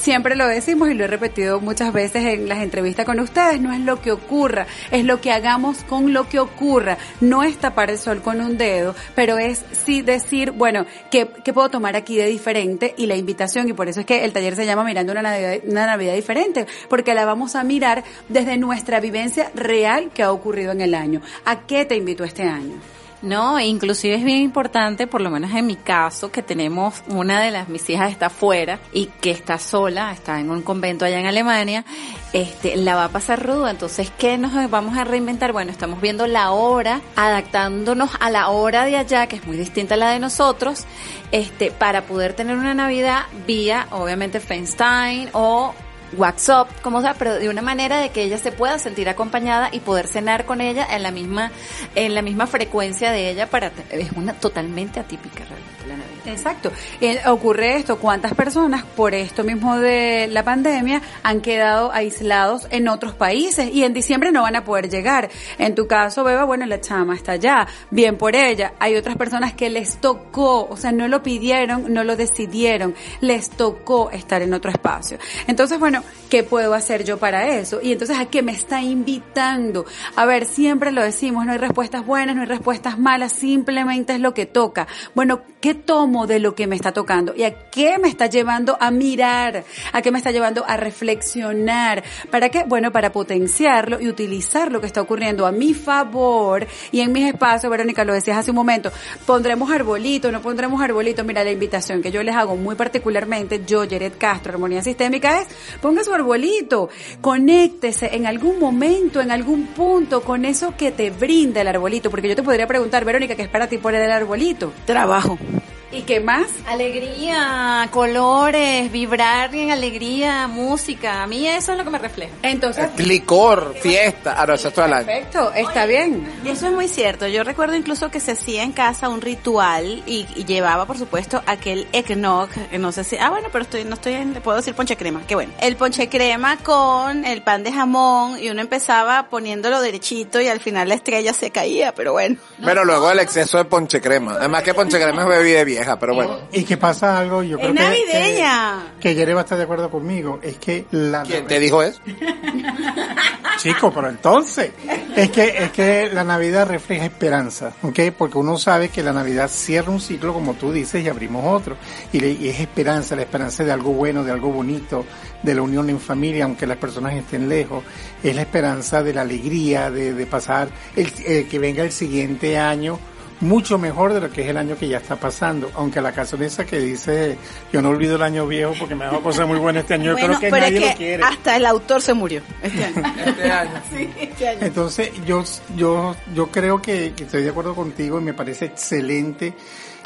H: siempre lo decimos y lo he repetido muchas veces en las entrevistas con ustedes, no es lo que ocurra, es lo que hagamos con lo que ocurra. No es tapar el sol con un dedo, pero es sí decir, bueno, ¿qué, qué puedo tomar aquí de diferente? Y la invitación, y por eso es que el taller se llama Mirando una Navidad, una Navidad diferente, porque la vamos a mirar desde nuestra vivencia real que ha ocurrido en el año. ¿A qué te invito este año?
D: No, inclusive es bien importante, por lo menos en mi caso, que tenemos una de las mis hijas está fuera y que está sola, está en un convento allá en Alemania, este, la va a pasar ruda. Entonces, ¿qué nos vamos a reinventar? Bueno, estamos viendo la hora, adaptándonos a la hora de allá, que es muy distinta a la de nosotros, este, para poder tener una Navidad vía, obviamente, FaceTime o WhatsApp, como sea, pero de una manera de que ella se pueda sentir acompañada y poder cenar con ella en la misma, en la misma frecuencia de ella para, es una totalmente atípica realmente.
H: Exacto. Y ocurre esto, cuántas personas por esto mismo de la pandemia han quedado aislados en otros países y en diciembre no van a poder llegar. En tu caso, Beba, bueno, la chama está allá, bien por ella. Hay otras personas que les tocó, o sea, no lo pidieron, no lo decidieron, les tocó estar en otro espacio. Entonces, bueno, ¿qué puedo hacer yo para eso? Y entonces, ¿a qué me está invitando? A ver, siempre lo decimos, no hay respuestas buenas, no hay respuestas malas, simplemente es lo que toca. Bueno, ¿qué tomo de lo que me está tocando? ¿Y a qué me está llevando a mirar? ¿A qué me está llevando a reflexionar? ¿Para qué? Bueno, para potenciarlo y utilizar lo que está ocurriendo a mi favor y en mis espacios, Verónica, lo decías hace un momento, pondremos arbolito, no pondremos arbolito. Mira, la invitación que yo les hago muy particularmente, yo, Jared Castro, Armonía Sistémica, es ponga su arbolito, conéctese en algún momento, en algún punto con eso que te brinda el arbolito, porque yo te podría preguntar, Verónica, ¿qué es para ti poner el arbolito?
C: Trabajo.
H: ¿Y qué más?
D: Alegría, colores, vibrar en alegría, música. A mí eso es lo que me refleja.
H: Entonces,
A: Licor, fiesta. Ah, no, eso es todo el año.
H: perfecto, está bien.
C: Eso es muy cierto. Yo recuerdo incluso que se hacía en casa un ritual y, y llevaba, por supuesto, aquel eggnog. que No sé si. Ah, bueno, pero estoy, no estoy en. Puedo decir ponche crema. Qué bueno. El ponche crema con el pan de jamón y uno empezaba poniéndolo derechito y al final la estrella se caía, pero bueno.
A: Pero luego el exceso de ponche crema. Además que ponche crema es bebida de viejo. Vieja, pero bueno.
B: Y que pasa algo, yo
C: Es
B: creo que-
C: navideña.
B: Que, que Yere va a estar de acuerdo conmigo, es que la
A: ¿Quién te dijo eso?
B: Chico, pero entonces, es que, es que la Navidad refleja esperanza, ¿ok? Porque uno sabe que la Navidad cierra un ciclo, como tú dices, y abrimos otro. Y, le- y es esperanza, la esperanza de algo bueno, de algo bonito, de la unión en familia, aunque las personas estén lejos. Es la esperanza de la alegría, de, de pasar, el, eh, que venga el siguiente año mucho mejor de lo que es el año que ya está pasando. Aunque la canción esa que dice, yo no olvido el año viejo porque me ha dado cosas muy buenas este año, yo
C: bueno,
B: creo que
C: pero
B: nadie
C: es
B: lo quiere.
C: hasta el autor se murió este año.
A: Este año.
C: Sí, este año.
B: Entonces, yo, yo, yo creo que, que estoy de acuerdo contigo y me parece excelente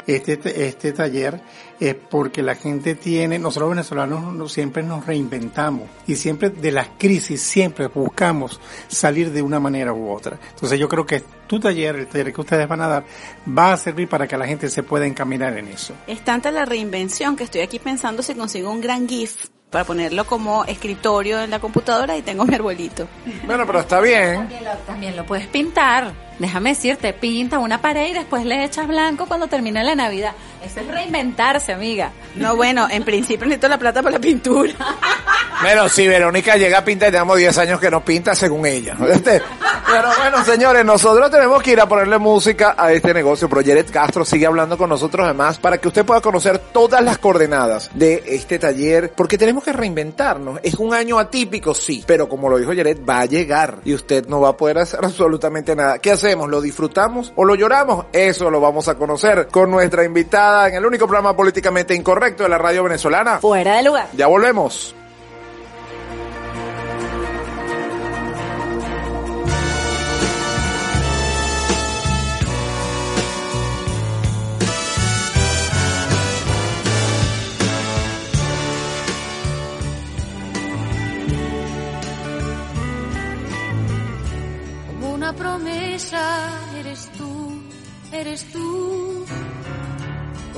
B: este, este taller, es porque la gente tiene, nosotros venezolanos no- siempre nos reinventamos y siempre de las crisis, siempre buscamos salir de una manera u otra. Entonces yo creo que tu taller, el taller que ustedes van a dar, va a servir para que la gente se pueda encaminar en eso.
C: Es tanta la reinvención que estoy aquí pensando si consigo un gran GIF para ponerlo como escritorio en la computadora y tengo mi arbolito.
A: Bueno, pero está bien.
D: También lo, también lo puedes pintar. Déjame decirte, pinta una pared y después le echas blanco cuando termine la Navidad. Eso es reinventarse, amiga.
C: No, bueno, en principio necesito la plata para la pintura.
A: Bueno, si Verónica llega a pintar, tenemos 10 años que no pinta según ella. Este, Pero bueno, señores, nosotros tenemos que ir a ponerle música a este negocio. Pero Jared Castro sigue hablando con nosotros además para que usted pueda conocer todas las coordenadas de este taller, porque tenemos que reinventarnos. Es un año atípico, sí, pero como lo dijo Jared, va a llegar y usted no va a poder hacer absolutamente nada. ¿Qué hacemos? ¿Lo disfrutamos o lo lloramos? Eso lo vamos a conocer con nuestra invitada en el único programa políticamente incorrecto de la radio venezolana.
D: Fuera de lugar.
A: Ya volvemos.
I: Como una promesa eres tú, eres tú.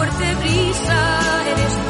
I: fuerte brisa eres tú,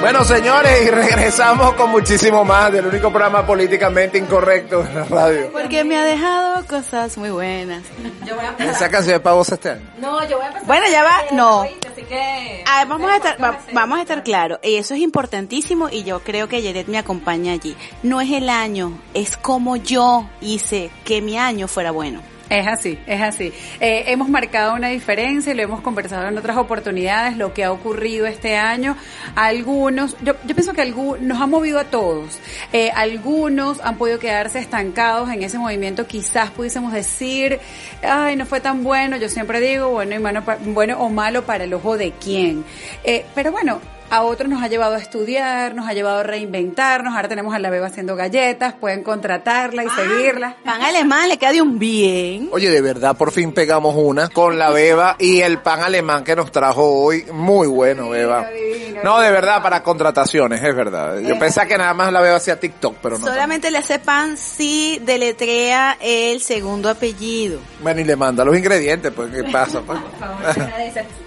A: Bueno, señores, y regresamos con muchísimo más del único programa políticamente incorrecto en la radio.
C: Porque me ha dejado cosas muy buenas.
D: Yo voy a
A: Esa canción es para vos este año.
D: No, yo voy a empezar.
C: Bueno, ya va, no.
D: Así que...
C: Ah, vamos a estar, va- vamos a estar claros, y eso es importantísimo y yo creo que Yeret me acompaña allí. No es el año, es como yo hice que mi año fuera bueno.
H: Es así, es así. Eh, hemos marcado una diferencia y lo hemos conversado en otras oportunidades, lo que ha ocurrido este año. Algunos, yo, yo pienso que algu- nos ha movido a todos. Eh, algunos han podido quedarse estancados en ese movimiento. Quizás pudiésemos decir, ay, no fue tan bueno. Yo siempre digo, bueno, y malo pa- bueno o malo para el ojo de quién. Eh, pero bueno, a otros nos ha llevado a estudiar, nos ha llevado a reinventarnos. Ahora tenemos a la beba haciendo galletas, pueden contratarla y seguirla.
C: Pan alemán le queda de un bien.
A: Oye, de verdad, por fin pegamos una con la beba y el pan alemán que nos trajo hoy. Muy bueno, beba.
H: divino,
A: No, de verdad, para contrataciones, es verdad. Yo pensaba que nada más la beba hacía TikTok, pero no.
C: Solamente le hace pan si deletrea el segundo apellido.
A: Bueno, y le manda los ingredientes, pues, ¿qué pasa? pues?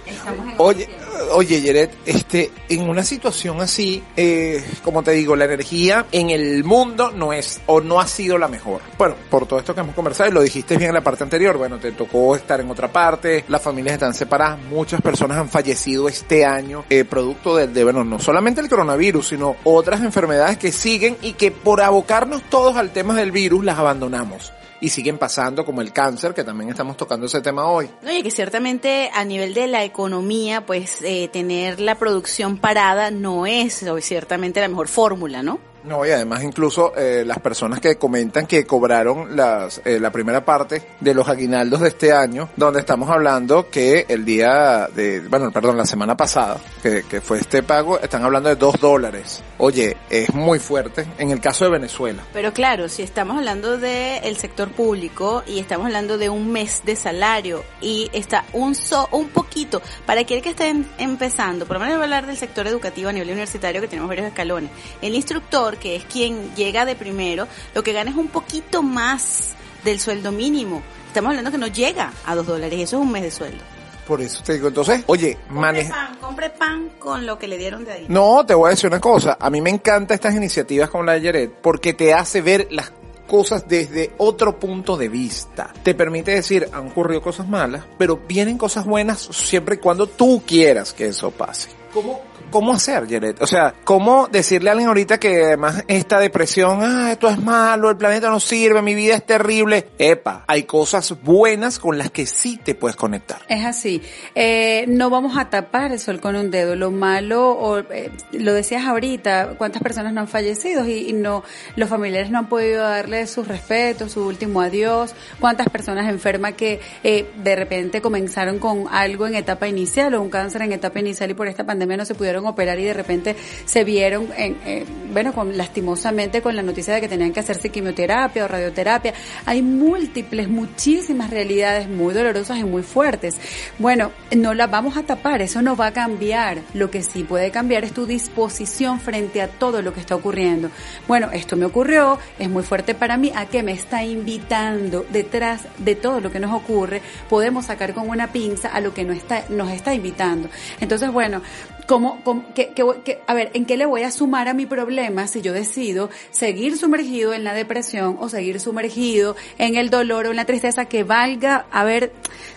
D: Estamos en
A: Oye, oye, Yeret, este, en una situación así, eh, como te digo, la energía en el mundo no es o no ha sido la mejor. Bueno, por todo esto que hemos conversado y lo dijiste bien en la parte anterior, bueno, te tocó estar en otra parte, las familias están separadas, muchas personas han fallecido este año, eh, producto de, de, bueno, no solamente el coronavirus, sino otras enfermedades que siguen y que por abocarnos todos al tema del virus las abandonamos. Y siguen pasando como el cáncer, que también estamos tocando ese tema hoy.
C: No, y que ciertamente a nivel de la economía, pues eh, tener la producción parada no es ciertamente la mejor fórmula, ¿no?
A: No, y además incluso eh, las personas que comentan que cobraron las, eh, la primera parte de los aguinaldos de este año, donde estamos hablando que el día de, bueno, perdón, la semana pasada, que, que fue este pago, están hablando de dos dólares. Oye, es muy fuerte en el caso de Venezuela.
C: Pero claro, si estamos hablando del sector público y estamos hablando de un mes de salario y está un so, un poquito, para aquel que esté em- empezando, por lo menos hablar del sector educativo a nivel universitario que tenemos varios escalones, el instructor, que es quien llega de primero, lo que gana es un poquito más del sueldo mínimo. Estamos hablando que no llega a dos dólares, y eso es un mes de sueldo.
A: Por eso te digo, entonces, oye,
C: Compre
A: maneja...
C: pan, compre pan con lo que le dieron de ahí.
A: No, te voy a decir una cosa. A mí me encantan estas iniciativas como la de Jared porque te hace ver las cosas desde otro punto de vista. Te permite decir, han ocurrido cosas malas, pero vienen cosas buenas siempre y cuando tú quieras que eso pase. ¿Cómo, cómo hacer, Jared? O sea, ¿cómo decirle a alguien ahorita que además esta depresión, ah, esto es malo, el planeta no sirve, mi vida es terrible? Epa, hay cosas buenas con las que sí te puedes conectar.
H: Es así. Eh, no vamos a tapar el sol con un dedo. Lo malo, eh, lo decías ahorita, cuántas personas no han fallecido y, y no, los familiares no han podido darle sus respetos, su último adiós. Cuántas personas enfermas que eh, de repente comenzaron con algo en etapa inicial o un cáncer en etapa inicial y por esta pandemia no se pudieron operar y de repente se vieron, en, eh, bueno, con, lastimosamente con la noticia de que tenían que hacerse quimioterapia o radioterapia. Hay múltiples, muchísimas realidades muy dolorosas y muy fuertes. Bueno, no las vamos a tapar, eso no va a cambiar. Lo que sí puede cambiar es tu disposición frente a todo lo que está ocurriendo. Bueno, esto me ocurrió, es muy fuerte para mí, ¿a qué me está invitando? Detrás de todo lo que nos ocurre, podemos sacar con una pinza a lo que nos está, nos está invitando. Entonces, bueno, ¿cómo, cómo- qué- qué a ver, ¿en qué le voy a sumar a mi problema si yo decido seguir sumergido en la depresión o seguir sumergido en el dolor o en la tristeza que valga, a ver,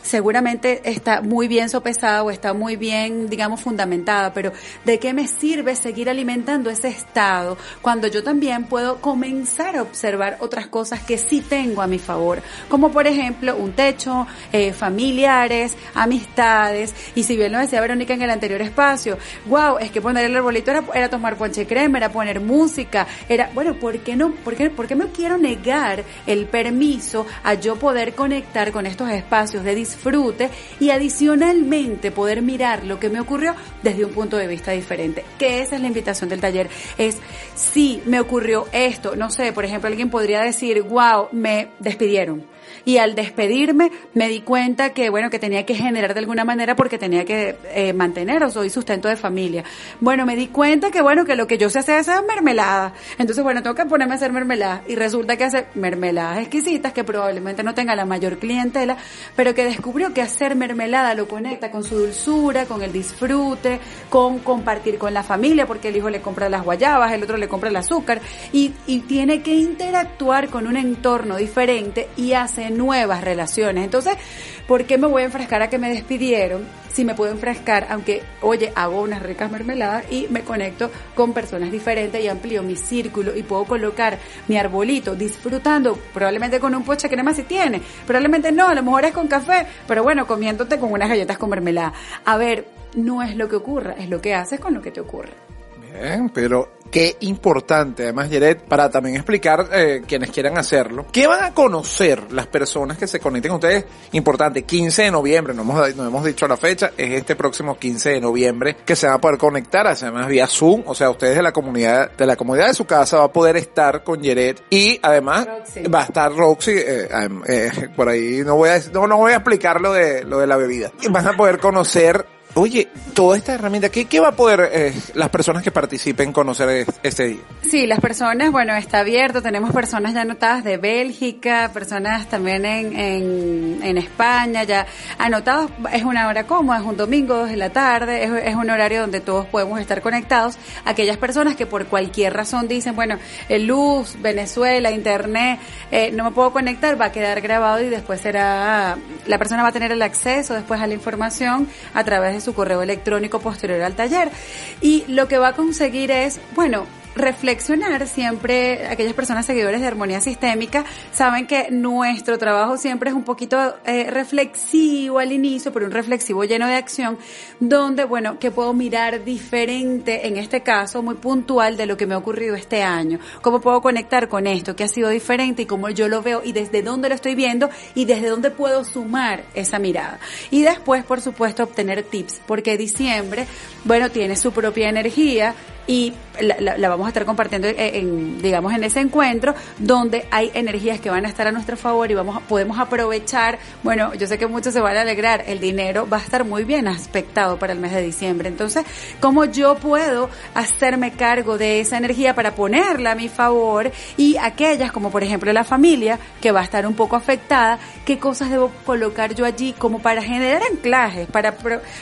H: seguramente está muy bien sopesada o está muy bien, digamos, fundamentada, pero ¿de qué me sirve seguir alimentando ese estado cuando yo también puedo comenzar a observar otras cosas que sí tengo a mi favor? Como por ejemplo un techo, eh, familiares, amistades, y si bien lo decía Verónica en el anterior espacio, wow, es que poner el arbolito era, era tomar ponche crema, era poner música, era, bueno, ¿por qué no, por qué, por qué me quiero negar el permiso a yo poder conectar con estos espacios de disfrute y adicionalmente poder mirar lo que me ocurrió desde un punto de vista diferente? Que esa es la invitación del taller, es, si me ocurrió esto, no sé, por ejemplo, alguien podría decir, wow, me despidieron. Y al despedirme me di cuenta que, bueno, que tenía que generar de alguna manera porque tenía que eh, mantener o soy sustento de familia. Bueno, me di cuenta que, bueno, que lo que yo sé hacer es hacer mermelada. Entonces, bueno, tengo que ponerme a hacer mermelada y resulta que hace mermeladas exquisitas que probablemente no tenga la mayor clientela, pero que descubrió que hacer mermelada lo conecta con su dulzura, con el disfrute, con compartir con la familia, porque el hijo le compra las guayabas, el otro le compra el azúcar y, y tiene que interactuar con un entorno diferente y hace nuevas relaciones. Entonces, ¿por qué me voy a enfrascar a que me despidieron? Si me puedo enfrascar, aunque, oye, hago unas ricas mermeladas y me conecto con personas diferentes y amplío mi círculo y puedo colocar mi arbolito disfrutando, probablemente con un poche más si tiene, probablemente no, a lo mejor es con café, pero bueno, comiéndote con unas galletas con mermelada. A ver, no es lo que ocurra, es lo que haces con lo que te ocurre.
A: Bien, pero qué importante, además, Jared, para también explicar eh, quienes quieran hacerlo. ¿Qué van a conocer las personas que se conecten con ustedes? Importante, 15 de noviembre, no hemos, no hemos dicho la fecha, es este próximo 15 de noviembre que se van a poder conectar, además vía Zoom, o sea, ustedes de la comunidad, de la comunidad de su casa va a poder estar con Jared y además
H: Roxy.
A: va a estar Roxy, eh, eh, por ahí no voy a, no, no voy a explicar lo de, lo de la bebida. Y van a poder conocer Oye, toda esta herramienta, ¿qué, va a poder eh, las personas que participen conocer es- este día?
H: Sí, las personas, bueno, está abierto, tenemos personas ya anotadas de Bélgica, personas también en, en, España, ya anotados, es una hora cómoda, es un domingo, de la tarde, es, es un horario donde todos podemos estar conectados. Aquellas personas que por cualquier razón dicen, bueno, eh, luz, Venezuela, internet, eh, no me puedo conectar, va a quedar grabado y después será, la persona va a tener el acceso después a la información a través de su correo electrónico posterior al taller. Y lo que va a conseguir es, bueno, reflexionar siempre, aquellas personas seguidores de armonía sistémica saben que nuestro trabajo siempre es un poquito eh, reflexivo al inicio, pero un reflexivo lleno de acción, donde, bueno, que puedo mirar diferente, en este caso, muy puntual de lo que me ha ocurrido este año, cómo puedo conectar con esto, que ha sido diferente y cómo yo lo veo y desde dónde lo estoy viendo y desde dónde puedo sumar esa mirada. Y después, por supuesto, obtener tips, porque diciembre, bueno, tiene su propia energía, y la, la- vamos a estar compartiendo en, en, digamos en ese encuentro donde hay energías que van a estar a nuestro favor y vamos podemos aprovechar. Bueno yo sé que muchos se van a alegrar el dinero va a estar muy bien aspectado para el mes de diciembre. Entonces cómo yo puedo hacerme cargo de esa energía para ponerla a mi favor y aquellas como por ejemplo la familia que va a estar un poco afectada qué cosas debo colocar yo allí como para generar anclajes para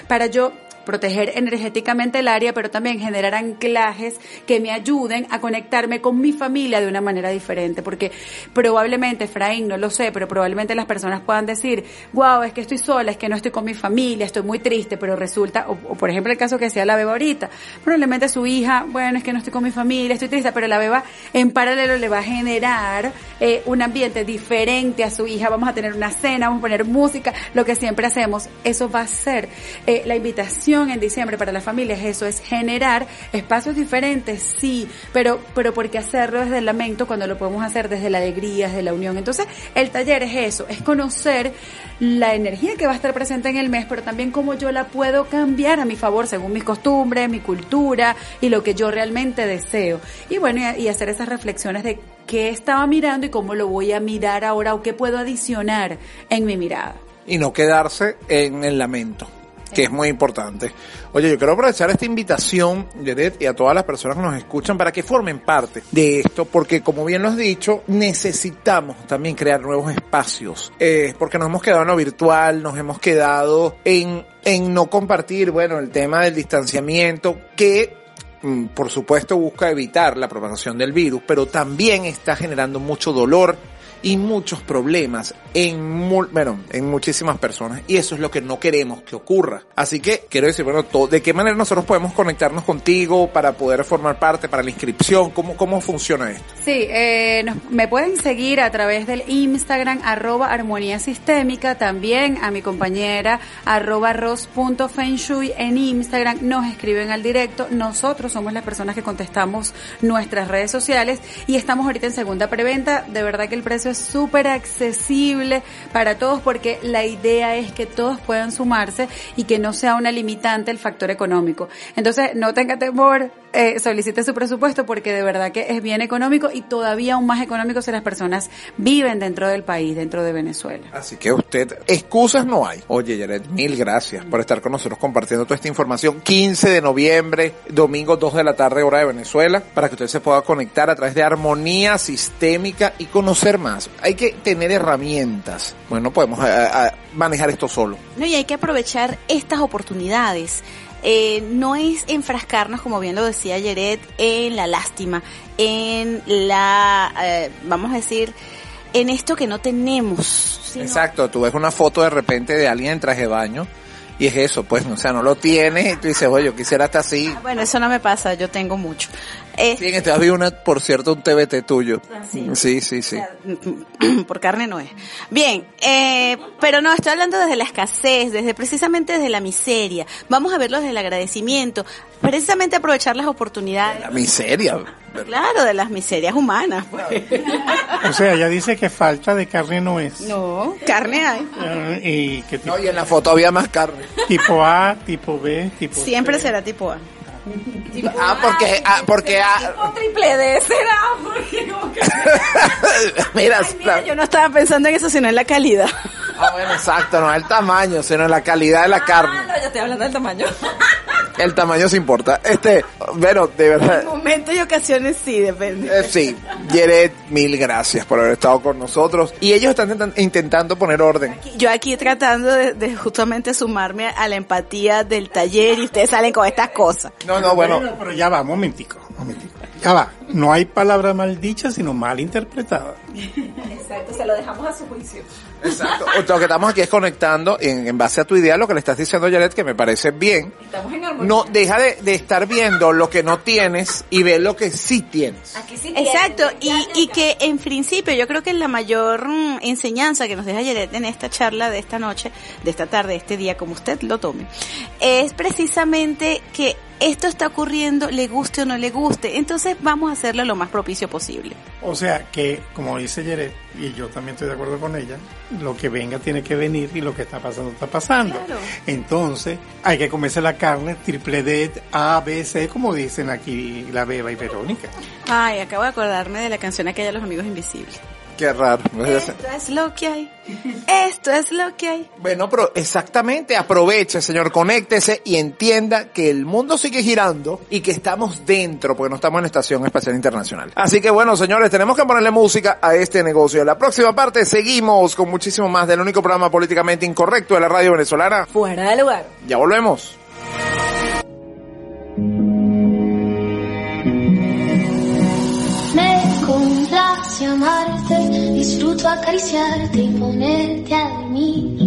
H: para yo proteger energéticamente el área, pero también generar anclajes que me ayuden a conectarme con mi familia de una manera diferente, porque probablemente, Efraín, no lo sé, pero probablemente las personas puedan decir, wow, es que estoy sola, es que no estoy con mi familia, estoy muy triste, pero resulta, o, o por ejemplo el caso que sea la beba ahorita, probablemente su hija, bueno, es que no estoy con mi familia, estoy triste, pero la beba en paralelo le va a generar eh, un ambiente diferente a su hija, vamos a tener una cena, vamos a poner música, lo que siempre hacemos, eso va a ser eh, la invitación en diciembre para las familias, eso es generar espacios diferentes, sí, pero, pero ¿por qué hacerlo desde el lamento cuando lo podemos hacer desde la alegría, desde la unión? Entonces, el taller es eso, es conocer la energía que va a estar presente en el mes, pero también cómo yo la puedo cambiar a mi favor según mis costumbres, mi cultura y lo que yo realmente deseo. Y bueno, y hacer esas reflexiones de qué estaba mirando y cómo lo voy a mirar ahora o qué puedo adicionar en mi mirada.
A: y no quedarse en el lamento, que es muy importante. Oye, yo quiero aprovechar esta invitación, Jared, y a todas las personas que nos escuchan para que formen parte de esto, porque como bien lo has dicho, necesitamos también crear nuevos espacios, eh, porque nos hemos quedado en lo virtual, nos hemos quedado en, en no compartir, bueno, el tema del distanciamiento, que mm, por supuesto busca evitar la propagación del virus, pero también está generando mucho dolor y muchos problemas en, bueno, en muchísimas personas y eso es lo que no queremos que ocurra. Así que quiero decir, bueno, to- ¿de qué manera nosotros podemos conectarnos contigo para poder formar parte, para la inscripción? ¿Cómo, cómo funciona esto?
H: Sí, eh, me pueden seguir a través del Instagram arroba armonía sistémica, también a mi compañera arroba ros.fenshui en Instagram, nos escriben al directo, nosotros somos las personas que contestamos nuestras redes sociales y estamos ahorita en segunda preventa, de verdad que el precio es súper accesible para todos porque la idea es que todos puedan sumarse y que no sea una limitante el factor económico. Entonces, no tenga temor, eh, solicite su presupuesto porque de verdad que es bien económico y todavía aún más económico si las personas viven dentro del país, dentro de Venezuela.
A: Así que usted, excusas no hay. Oye, Jared, mil gracias por estar con nosotros compartiendo toda esta información. 15 de noviembre, domingo 2 de la tarde, hora de Venezuela, para que usted se pueda conectar a través de armonía sistémica y conocer más. Hay que tener herramientas. Bueno, no podemos eh, eh, manejar esto solo.
C: No, y hay que aprovechar estas oportunidades. Eh, no es enfrascarnos, como bien lo decía Yeret, en la lástima, en la, eh, vamos a decir, en esto que no tenemos. sino-
A: Exacto, tú ves una foto de repente de alguien en traje de baño y es eso, pues, o sea, no lo tienes y tú dices, oye, yo quisiera estar así.
C: Bueno, eso no me pasa, yo tengo mucho. Eh,
A: Sí, en este había una, por cierto, un TBT tuyo. Sí, sí, sí.
C: por carne no es. Bien, eh, pero no, estoy hablando desde la escasez, desde precisamente desde la miseria. Vamos a verlo desde el agradecimiento, precisamente aprovechar las oportunidades.
A: La miseria.
C: Claro, de las miserias humanas. pues.
B: O sea, ella dice que falta de carne no es.
C: No, carne hay.
B: Eh, y que tipo,
A: No, y en la foto había más carne.
B: tipo A, tipo B, tipo
C: Siempre
B: C.
C: será tipo A.
A: Ah, porque, ah, porque, ah,
D: triple D será, porque como que-
A: mira,
C: Mira, yo no estaba pensando en eso, sino en la calidad.
A: Ah, bueno, exacto, no el tamaño, sino la calidad de la
D: Ah,
A: carne.
D: no, yo estoy hablando del tamaño.
A: El tamaño se importa. Este, pero, de verdad,
C: En momentos y ocasiones sí, depende.
A: Eh, sí, Jared, mil gracias por haber estado con nosotros. Y ellos están intentan- intentando poner orden.
C: Yo aquí tratando de, de justamente sumarme a la empatía del taller y ustedes salen con estas cosas.
A: No, no, bueno.
B: pero ya va, momentico, momentico. Ya va. No hay palabra mal dicha, sino mal interpretada.
D: Exacto, se lo dejamos a su juicio.
A: Exacto. Lo que estamos aquí es conectando en, en base a tu idea, lo que le estás diciendo, Jared, que me parece bien.
D: Estamos en armonía.
A: No, deja de, de estar viendo lo que no tienes y ve lo que sí tienes.
D: Aquí sí
C: Exacto,
D: tienen,
C: y, y que en principio yo creo que la mayor mm, enseñanza que nos deja Yeret en esta charla de esta noche, de esta tarde, de este día, como usted lo tome, es precisamente que esto está ocurriendo, le guste o no le guste, entonces vamos a hacerlo lo más propicio posible.
B: O sea que, como dice Yeret, y yo también estoy de acuerdo con ella, lo que venga tiene que venir y lo que está pasando está pasando.
C: Claro.
B: Entonces, hay que comerse la carne triple D, A, B, C, como dicen aquí la Beba y Verónica.
C: Ay, acabo de acordarme de la canción aquella de los amigos invisibles.
A: Qué raro.
C: Esto es lo que hay, esto es lo que hay.
A: Bueno, pero exactamente, aproveche, señor, conéctese y entienda que el mundo sigue girando y que estamos dentro, porque no estamos en la Estación Espacial Internacional. Así que bueno, señores, tenemos que ponerle música a este negocio. En la próxima parte seguimos con muchísimo más del único programa políticamente incorrecto de la radio venezolana.
D: Fuera de lugar.
A: Ya volvemos.
J: Disfruto acariciarte y ponerte a dormir.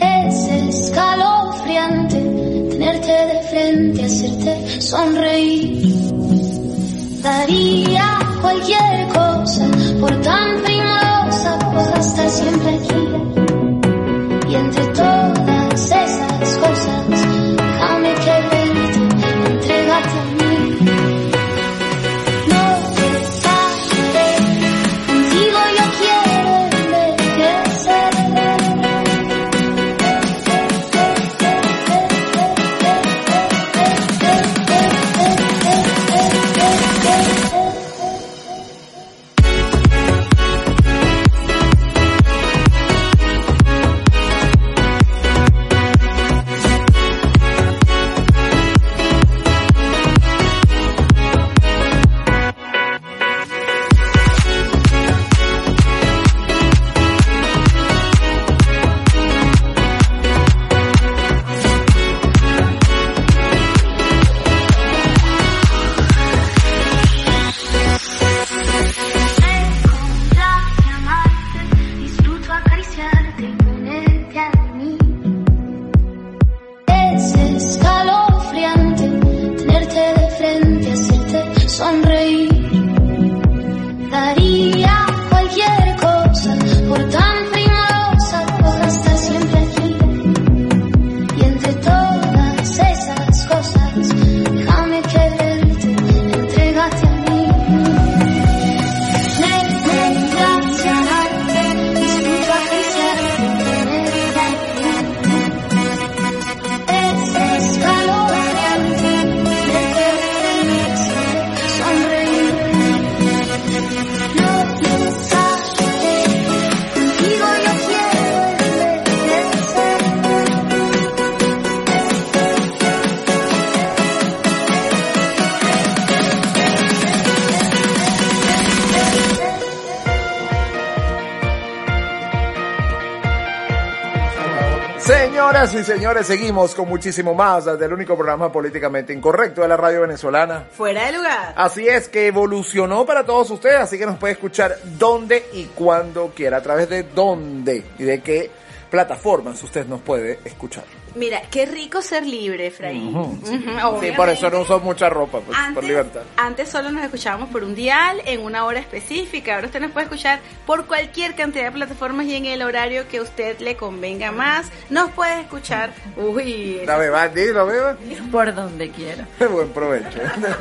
J: Es escalofriante tenerte de frente, hacerte sonreír. Daría cualquier cosa por tan primorosa, pues estar siempre aquí. Y entre
A: señores, seguimos con muchísimo más del único programa políticamente incorrecto de la radio venezolana.
C: Fuera de lugar.
A: Así es, que evolucionó para todos ustedes, así que nos puede escuchar donde y cuando quiera, a través de dónde y de qué plataformas usted nos puede escuchar.
C: Mira, qué rico ser libre, Efraín.
A: Sí,
C: obviamente.
A: por eso no uso mucha ropa, pues, por libertad.
C: antes solo nos escuchábamos por un dial en una hora específica. Ahora usted nos puede escuchar por cualquier cantidad de plataformas y en el horario que a usted le convenga más. Nos puede escuchar. Uy,
A: La beba, dilo, beba.
D: Por donde quiera.
A: Buen provecho.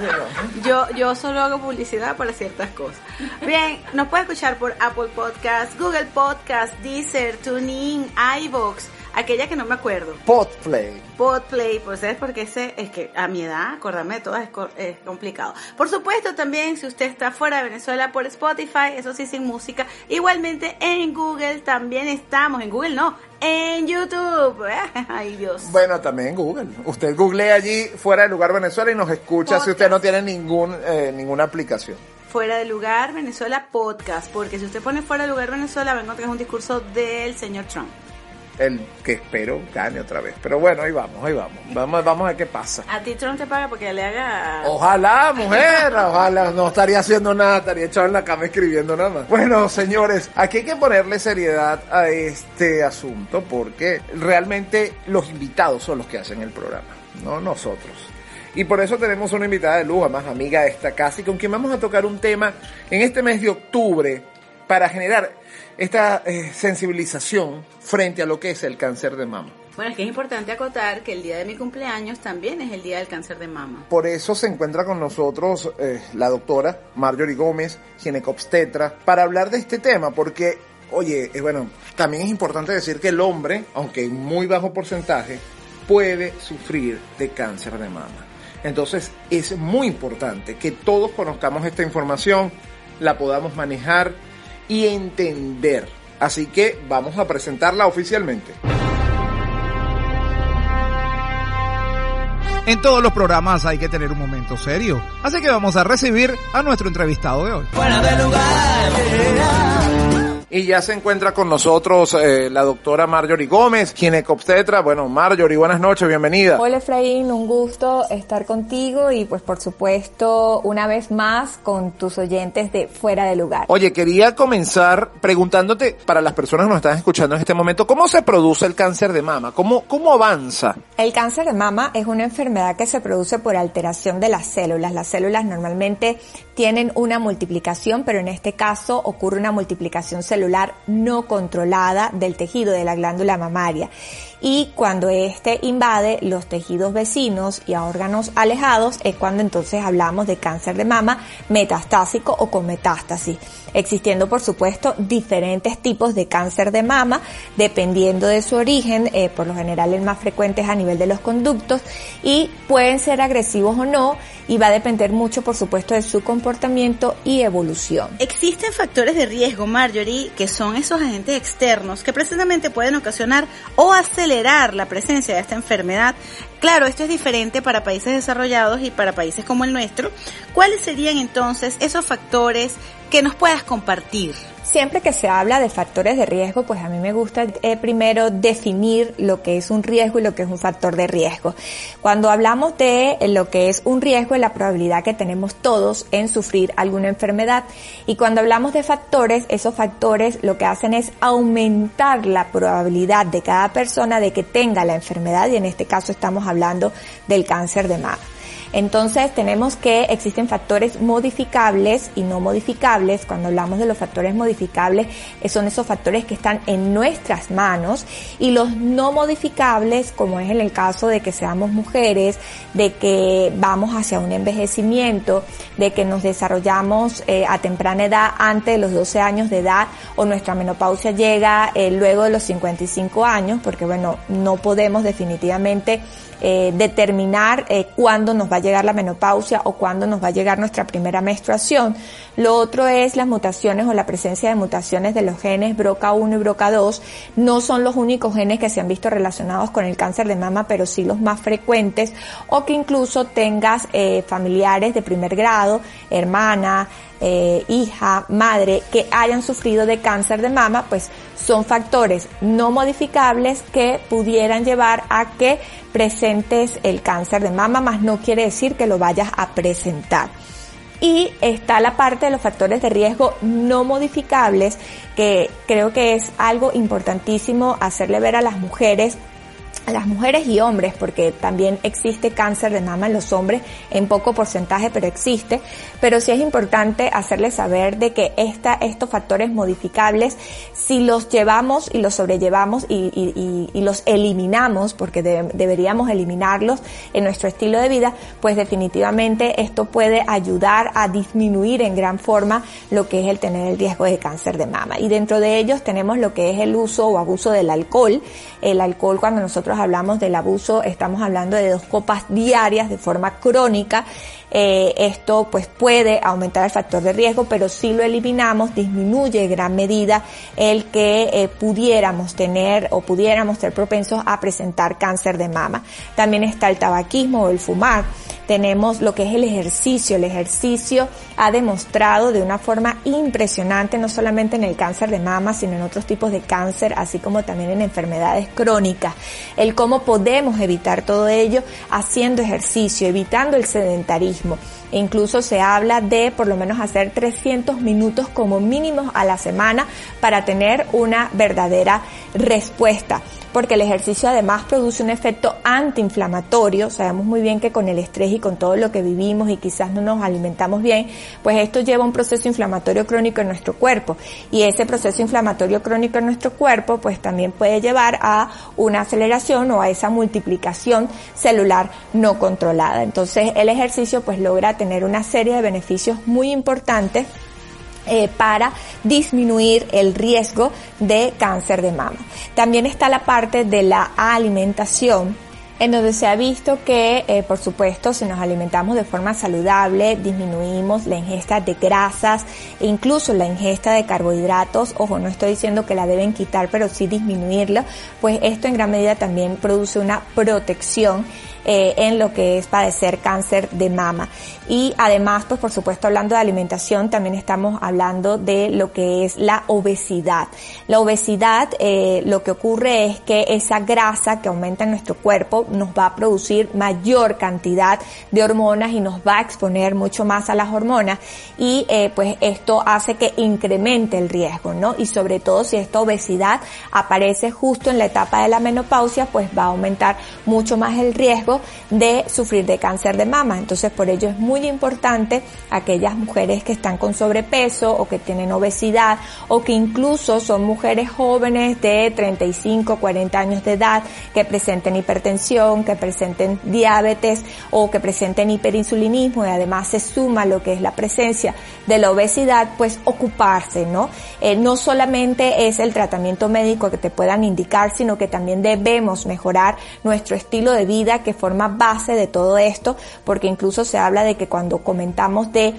C: yo, yo solo hago publicidad para ciertas cosas. Bien, nos puede escuchar por Apple Podcast, Google Podcast, Deezer, TuneIn, iVoox, aquella que no me acuerdo.
A: Podplay.
C: Podplay, pues es porque ese es que a mi edad acordarme de todas es, co- es complicado. Por supuesto también si usted está fuera de Venezuela por Spotify, eso sí sin música. Igualmente en Google también estamos, en Google no, en YouTube. Ay Dios.
A: Bueno, también en Google. Usted googlea allí fuera del lugar Venezuela y nos escucha si usted no tiene ningún eh, ninguna aplicación.
C: Fuera de lugar Venezuela podcast, porque si usted pone fuera de lugar Venezuela va a encontrar un discurso del señor Trump.
A: El que espero gane otra vez. Pero bueno, ahí vamos, ahí vamos. Vamos, vamos a ver qué pasa.
C: A ti Trump te paga porque le haga...
A: Ojalá, mujer, ojalá. No estaría haciendo nada, estaría echado en la cama escribiendo nada más. Bueno, señores, aquí hay que ponerle seriedad a este asunto porque realmente los invitados son los que hacen el programa, no nosotros. Y por eso tenemos una invitada de lujo, más amiga de esta casa, y con quien vamos a tocar un tema en este mes de octubre para generar esta eh, sensibilización frente a lo que es el cáncer de mama.
C: Bueno, es que es importante acotar que el día de mi cumpleaños también es el día del cáncer de mama.
A: Por eso se encuentra con nosotros eh, la doctora Marjorie Gómez, ginecobstetra, para hablar de este tema, porque, oye, eh, bueno, también es importante decir que el hombre, aunque en muy bajo porcentaje, puede sufrir de cáncer de mama. Entonces es muy importante que todos conozcamos esta información, la podamos manejar y entender. Así que vamos a presentarla oficialmente.
F: En todos los programas hay que tener un momento serio. Así que vamos a recibir a nuestro entrevistado de hoy.
A: Y ya se encuentra con nosotros eh, la doctora Marjorie Gómez, ginecobstetra. Bueno, Marjorie, buenas noches, bienvenida.
K: Hola Efraín, un gusto estar contigo y pues por supuesto una vez más con tus oyentes de Fuera de Lugar.
A: Oye, quería comenzar preguntándote, para las personas que nos están escuchando en este momento, ¿cómo se produce el cáncer de mama? ¿Cómo, cómo avanza?
K: El cáncer de mama es una enfermedad que se produce por alteración de las células. Las células normalmente tienen una multiplicación, pero en este caso ocurre una multiplicación celular no controlada del tejido de la glándula mamaria. Y cuando este invade los tejidos vecinos y a órganos alejados es cuando entonces hablamos de cáncer de mama metastásico o con metástasis, existiendo por supuesto diferentes tipos de cáncer de mama dependiendo de su origen, eh, por lo general el más frecuente es a nivel de los conductos y pueden ser agresivos o no y va a depender mucho por supuesto de su comportamiento y evolución.
C: Existen factores de riesgo, Marjorie, que son esos agentes externos que precisamente pueden ocasionar o acelerar la presencia de esta enfermedad. Claro, esto es diferente para países desarrollados y para países como el nuestro. ¿Cuáles serían entonces esos factores que nos puedas compartir?
K: Siempre que se habla de factores de riesgo, pues a mí me gusta eh, primero definir lo que es un riesgo y lo que es un factor de riesgo. Cuando hablamos de eh, lo que es un riesgo es la probabilidad que tenemos todos en sufrir alguna enfermedad. Y cuando hablamos de factores, esos factores lo que hacen es aumentar la probabilidad de cada persona de que tenga la enfermedad y en este caso estamos hablando del cáncer de mama. Entonces tenemos que existen factores modificables y no modificables. Cuando hablamos de los factores modificables, eh, son esos factores que están en nuestras manos y los no modificables, como es en el caso de que seamos mujeres, de que vamos hacia un envejecimiento, de que nos desarrollamos eh, a temprana edad antes de los 12 años de edad o nuestra menopausia llega eh, luego de los 55 años, porque bueno, no podemos definitivamente determinar cuándo nos va a llegar la menopausia o cuándo nos va a llegar nuestra primera menstruación. Lo otro es las mutaciones o la presencia de mutaciones de los genes BRCA1 y BRCA2. No son los únicos genes que se han visto relacionados con el cáncer de mama, pero sí los más frecuentes. O que incluso tengas eh, familiares de primer grado, hermana, eh, hija, madre, que hayan sufrido de cáncer de mama, pues son factores no modificables que pudieran llevar a que presentes el cáncer de mama, más no quiere decir que lo vayas a presentar. Y está la parte de los factores de riesgo no modificables, que creo que es algo importantísimo hacerle ver a las mujeres a las mujeres y hombres, porque también existe cáncer de mama en los hombres en poco porcentaje, pero existe. Pero sí es importante hacerles saber de que esta, estos factores modificables, si los llevamos y los sobrellevamos y, los eliminamos, porque de- deberíamos eliminarlos en nuestro estilo de vida, pues definitivamente esto puede ayudar a disminuir en gran forma lo que es el tener el riesgo de cáncer de mama. Y dentro de ellos tenemos lo que es el uso o abuso del alcohol. El alcohol, cuando nosotros hablamos del abuso, estamos hablando de dos copas diarias de forma crónica. Eh, esto pues puede aumentar el factor de riesgo, pero si lo eliminamos disminuye en gran medida el que eh, pudiéramos tener o pudiéramos ser propensos a presentar cáncer de mama. También está el tabaquismo o el fumar. Tenemos lo que es el ejercicio. El ejercicio ha demostrado de una forma impresionante, no solamente en el cáncer de mama, sino en otros tipos de cáncer, así como también en enfermedades crónicas. El cómo podemos evitar todo ello haciendo ejercicio, evitando el sedentarismo. E incluso se habla de por lo menos hacer 300 minutos como mínimo a la semana para tener una verdadera respuesta porque el ejercicio además produce un efecto antiinflamatorio. Sabemos muy bien que con el estrés y con todo lo que vivimos y quizás no nos alimentamos bien, pues esto lleva a un proceso inflamatorio crónico en nuestro cuerpo. Y ese proceso inflamatorio crónico en nuestro cuerpo, pues también puede llevar a una aceleración o a esa multiplicación celular no controlada. Entonces el ejercicio pues logra tener una serie de beneficios muy importantes eh, para disminuir el riesgo de cáncer de mama. También está la parte de la alimentación en donde se ha visto que, eh, por supuesto, si nos alimentamos de forma saludable, disminuimos la ingesta de grasas e incluso la ingesta de carbohidratos. Ojo, no estoy diciendo que la deben quitar, pero sí disminuirla, pues esto en gran medida también produce una protección eh, en lo que es padecer cáncer de mama. Y además, pues por supuesto, hablando de alimentación, también estamos hablando de lo que es la obesidad. La obesidad, eh, lo que ocurre es que esa grasa que aumenta en nuestro cuerpo nos va a producir mayor cantidad de hormonas y nos va a exponer mucho más a las hormonas y eh, pues esto hace que incremente el riesgo, ¿no? Y sobre todo si esta obesidad aparece justo en la etapa de la menopausia, pues va a aumentar mucho más el riesgo de sufrir de cáncer de mama. Entonces por ello es muy importante aquellas mujeres que están con sobrepeso o que tienen obesidad o que incluso son mujeres jóvenes de 35, 40 años de edad que presenten hipertensión, que presenten diabetes o que presenten hiperinsulinismo y además se suma lo que es la presencia de la obesidad, pues ocuparse, ¿no? Eh, no solamente es el tratamiento médico que te puedan indicar, sino que también debemos mejorar nuestro estilo de vida que forma base de todo esto, porque incluso se habla de que cuando comentamos de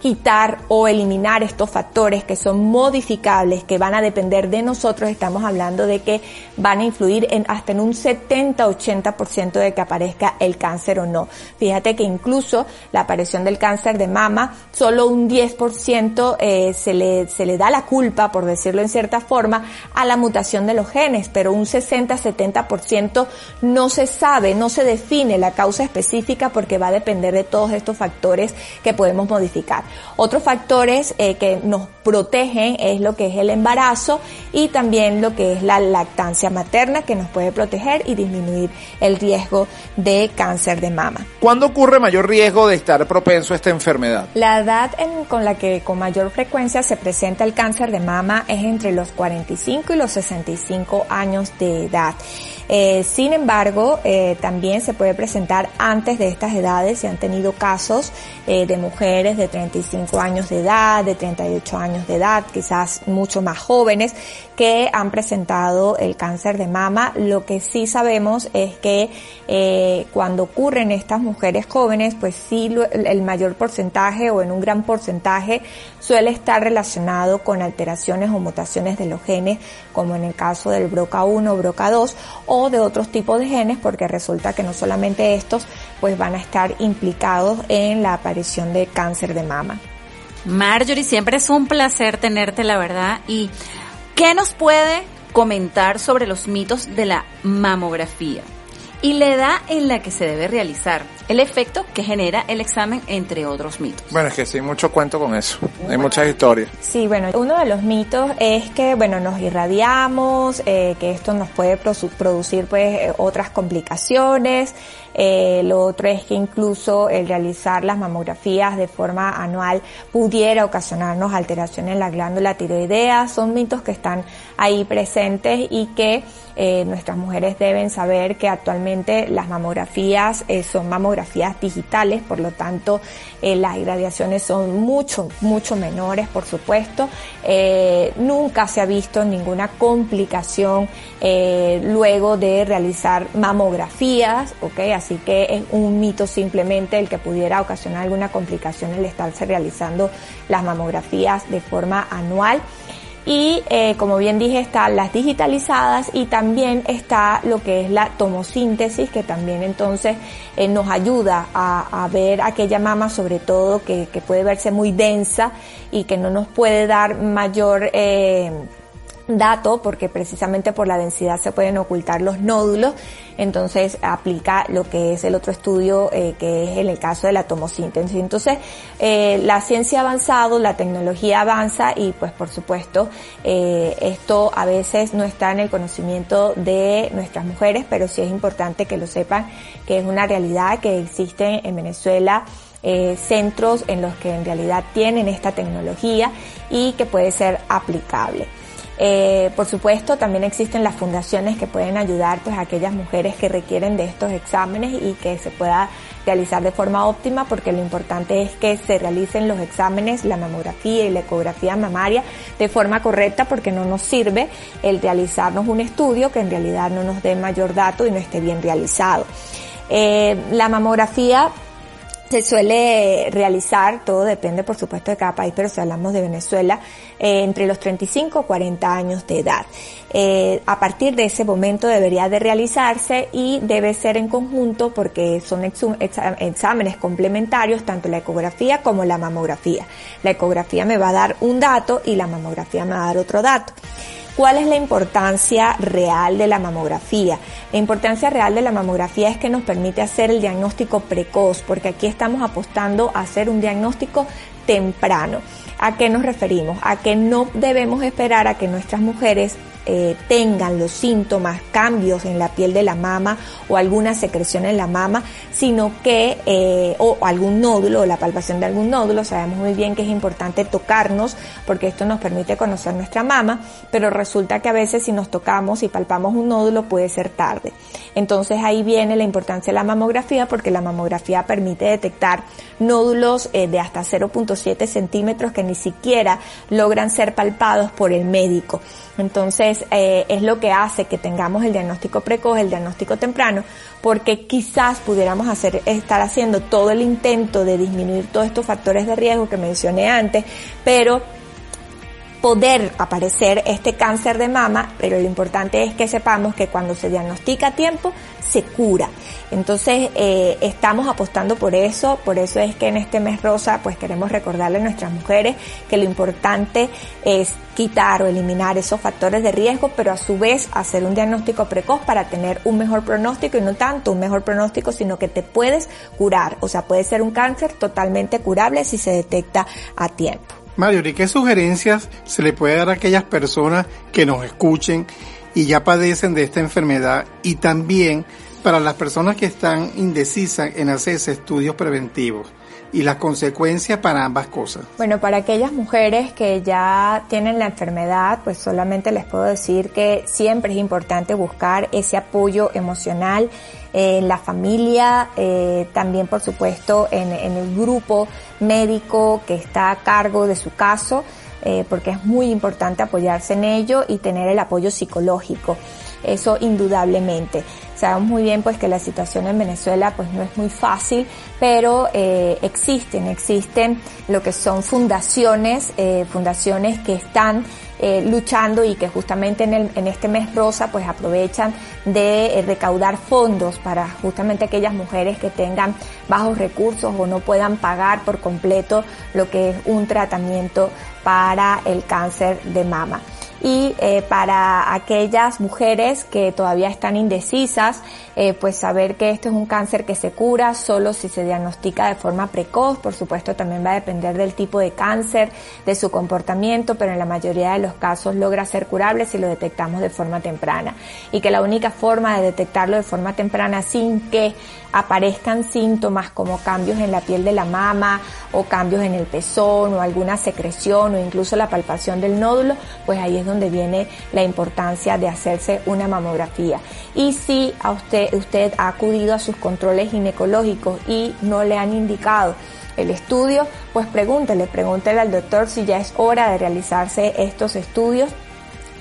K: quitar o eliminar estos factores que son modificables, que van a depender de nosotros, estamos hablando de que van a influir en hasta en un 70-80% de que aparezca el cáncer o no. Fíjate que incluso la aparición del cáncer de mama, solo un 10% eh, se, le, se le da la culpa, por decirlo en cierta forma, a la mutación de los genes, pero un 60-70% no se sabe, no se define la causa específica porque va a depender de todos estos factores que podemos modificar. Otros factores eh, que nos protegen es lo que es el embarazo y también lo que es la lactancia materna que nos puede proteger y disminuir el riesgo de cáncer de mama.
A: ¿Cuándo ocurre mayor riesgo de estar propenso a esta enfermedad?
K: La edad en- con la que con mayor frecuencia se presenta el cáncer de mama es entre los 45 y los 65 años de edad. Eh, sin embargo, eh, también se puede presentar antes de estas edades. Se han tenido casos eh, de mujeres de 35 años de edad, de 38 años de edad, quizás mucho más jóvenes, que han presentado el cáncer de mama. Lo que sí sabemos es que cuando ocurren estas mujeres jóvenes, pues sí el mayor porcentaje o en un gran porcentaje suele estar relacionado con alteraciones o mutaciones de los genes, como en el caso del BRCA1 o BRCA2, o de otros tipos de genes, porque resulta que no solamente estos, pues van a estar implicados en la aparición de cáncer de mama.
D: Marjorie, siempre es un placer tenerte, la verdad. ¿Y qué nos puede comentar sobre los mitos de la mamografía? Y la edad en la que se debe realizar, el efecto que genera el examen, entre otros mitos.
A: Bueno, es que sí, mucho cuento con eso. Hay muchas historias.
K: Sí, bueno, uno de los mitos es que, bueno, nos irradiamos, eh, que esto nos puede producir, pues, eh, otras complicaciones. Eh, lo otro es que incluso el realizar las mamografías de forma anual pudiera ocasionarnos alteraciones en la glándula tiroidea. Son mitos que están ahí presentes y que eh, nuestras mujeres deben saber que actualmente las mamografías eh, son mamografías digitales, por lo tanto las irradiaciones son mucho, mucho menores, por supuesto. Nunca se ha visto ninguna complicación luego de realizar mamografías, ¿ok? Así que es un mito simplemente el que pudiera ocasionar alguna complicación el estarse realizando las mamografías de forma anual. Y eh, como bien dije, están las digitalizadas y también está lo que es la tomosíntesis, que también entonces eh, nos ayuda a, ver aquella mama, sobre todo que, que puede verse muy densa y que no nos puede dar mayor eh, dato, porque precisamente por la densidad se pueden ocultar los nódulos. Entonces aplica lo que es el otro estudio, eh, que es en el caso de la tomosíntesis. Entonces, eh, la ciencia ha avanzado, la tecnología avanza y pues por supuesto, eh, esto a veces no está en el conocimiento de nuestras mujeres, pero sí es importante que lo sepan que es una realidad que existe en Venezuela eh, centros en los que en realidad tienen esta tecnología y que puede ser aplicable. Eh, por supuesto, también existen las fundaciones que pueden ayudar pues, a aquellas mujeres que requieren de estos exámenes y que se pueda realizar de forma óptima porque lo importante es que se realicen los exámenes, la mamografía y la ecografía mamaria de forma correcta porque no nos sirve el realizarnos un estudio que en realidad no nos dé mayor dato y no esté bien realizado. Eh, la mamografía se suele realizar, todo depende por supuesto de cada país, pero si hablamos de Venezuela, eh, entre los 35 y 40 años de edad. Eh, a partir de ese momento debería de realizarse y debe ser en conjunto porque son exámenes complementarios, tanto la ecografía como la mamografía. La ecografía me va a dar un dato y la mamografía me va a dar otro dato. ¿Cuál es la importancia real de la mamografía? La importancia real de la mamografía es que nos permite hacer el diagnóstico precoz, porque aquí estamos apostando a hacer un diagnóstico temprano. ¿A qué nos referimos? A que no debemos esperar a que nuestras mujeres eh, tengan los síntomas, cambios en la piel de la mama o alguna secreción en la mama, sino que, eh, o algún nódulo, o la palpación de algún nódulo, sabemos muy bien que es importante tocarnos porque esto nos permite conocer nuestra mama, pero resulta que a veces si nos tocamos y palpamos un nódulo puede ser tarde. Entonces ahí viene la importancia de la mamografía porque la mamografía permite detectar nódulos eh, de hasta 0.7 centímetros que ni siquiera logran ser palpados por el médico. Entonces, eh, es lo que hace que tengamos el diagnóstico precoz, el diagnóstico temprano, porque quizás pudiéramos hacer, estar haciendo todo el intento de disminuir todos estos factores de riesgo que mencioné antes, pero poder aparecer este cáncer de mama, pero lo importante es que sepamos que cuando se diagnostica a tiempo, se cura. Entonces, eh, estamos apostando por eso, por eso es que en este mes rosa, pues queremos recordarle a nuestras mujeres que lo importante es quitar o eliminar esos factores de riesgo, pero a su vez hacer un diagnóstico precoz para tener un mejor pronóstico y no tanto un mejor pronóstico, sino que te puedes curar. O sea, puede ser un cáncer totalmente curable si se detecta a tiempo.
B: Mario, ¿y qué sugerencias se le puede dar a aquellas personas que nos escuchen y ya padecen de esta enfermedad y también para las personas que están indecisas en hacerse estudios preventivos? Y las consecuencias para ambas cosas.
K: Bueno, para aquellas mujeres que ya tienen la enfermedad, pues solamente les puedo decir que siempre es importante buscar ese apoyo emocional en la familia, eh, también por supuesto en, el grupo médico que está a cargo de su caso, eh, porque es muy importante apoyarse en ello y tener el apoyo psicológico. Eso indudablemente. Sabemos muy bien pues que la situación en Venezuela pues no es muy fácil, pero eh, existen, existen lo que son fundaciones, eh, fundaciones que están eh, luchando y que justamente en, el, en este mes rosa pues aprovechan de eh, recaudar fondos para justamente aquellas mujeres que tengan bajos recursos o no puedan pagar por completo lo que es un tratamiento para el cáncer de mama y eh, para aquellas mujeres que todavía están indecisas, eh, pues saber que esto es un cáncer que se cura solo si se diagnostica de forma precoz, por supuesto también va a depender del tipo de cáncer, de su comportamiento, pero en la mayoría de los casos logra ser curable si lo detectamos de forma temprana y que la única forma de detectarlo de forma temprana sin que aparezcan síntomas como cambios en la piel de la mama o cambios en el pezón o alguna secreción o incluso la palpación del nódulo, pues ahí es donde viene la importancia de hacerse una mamografía. Y si a usted, usted ha acudido a sus controles ginecológicos y no le han indicado el estudio, pues pregúntele, pregúntele al doctor si ya es hora de realizarse estos estudios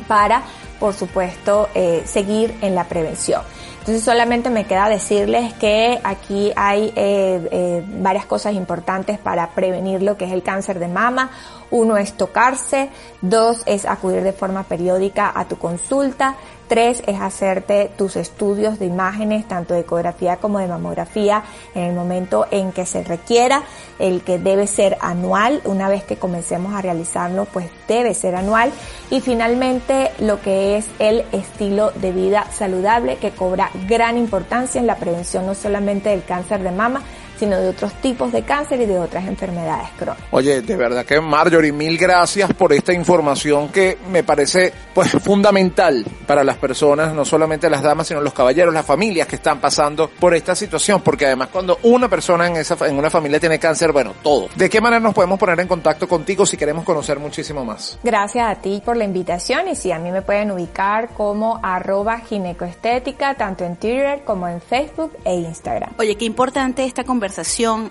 K: para, por supuesto, eh, seguir en la prevención. Entonces solamente me queda decirles que aquí hay eh, eh, varias cosas importantes para prevenir lo que es el cáncer de mama. Uno es tocarse, dos es acudir de forma periódica a tu consulta, tres es hacerte tus estudios de imágenes, tanto de ecografía como de mamografía, en el momento en que se requiera, el que debe ser anual, una vez que comencemos a realizarlo, pues debe ser anual. Y finalmente lo que es el estilo de vida saludable que cobra gran importancia en la prevención no solamente del cáncer de mama, sino de otros tipos de cáncer y de otras enfermedades crónicas.
A: Oye, de verdad que Marjorie, mil gracias por esta información que me parece pues fundamental para las personas, no solamente las damas, sino los caballeros, las familias que están pasando por esta situación, porque además cuando una persona en esa en una familia tiene cáncer, bueno, todo. ¿De qué manera nos podemos poner en contacto contigo si queremos conocer muchísimo más?
K: Gracias a ti por la invitación y sí, a mí me pueden ubicar como arroba ginecoestética, tanto en Twitter como en Facebook e Instagram.
C: Oye, qué importante esta conversación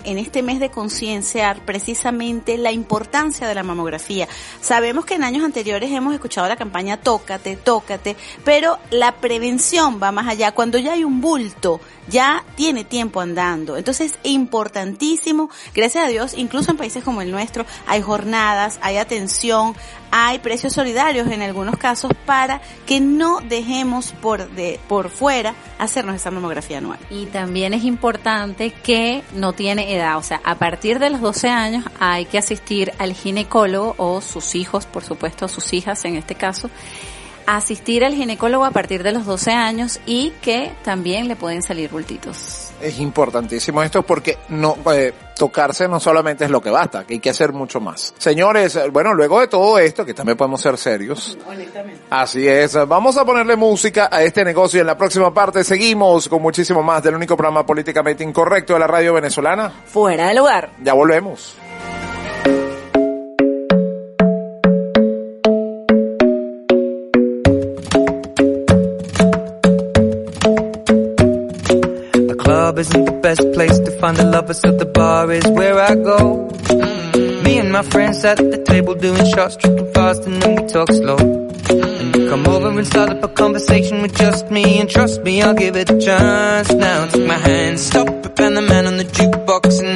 C: en este mes de concienciar precisamente la importancia de la mamografía. Sabemos que en años anteriores hemos escuchado la campaña Tócate, tócate, pero la prevención va más allá. Cuando ya hay un bulto, ya tiene tiempo andando. Entonces, importantísimo, gracias a Dios, incluso en países como el nuestro, hay jornadas, hay atención, hay precios solidarios en algunos casos para que no dejemos por de, por fuera hacernos esa mamografía anual.
D: Y también es importante que no tiene edad, o sea, a partir de los 12 años hay que asistir al ginecólogo o sus hijos, por supuesto, sus hijas en este caso, asistir al ginecólogo a partir de los 12 años y que también le pueden salir bultitos.
A: Es importantísimo esto porque no eh, tocarse no solamente es lo que basta, que hay que hacer mucho más. Señores, eh, bueno, luego de todo esto, que también podemos ser serios. Así es, vamos a ponerle música a este negocio y en la próxima parte seguimos con muchísimo más del único programa políticamente incorrecto de la radio venezolana.
D: Fuera de lugar.
A: Ya volvemos.
L: Find the lovers, so the bar is where I go. Me and my friends at the table doing shots, tripping fast, and then we talk slow. And you come over and start up a conversation with just me, and trust me, I'll give it a chance. Now take my hand, stop it, and the man on the jukebox, and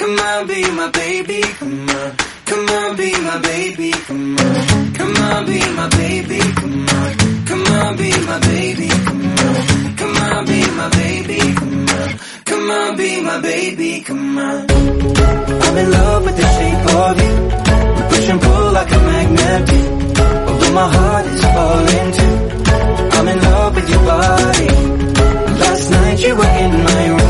L: Come on, be my baby, come on. Come on, be my baby, come on. Come on, be my baby, come on. Come on, be my baby, come on. Come on, be my baby, come on. Come on, be my baby, come on. I'm in love with the shape of you. Push and pull like a magnet do. Although my heart is falling too. I'm in love with your body. Last night you were in my room.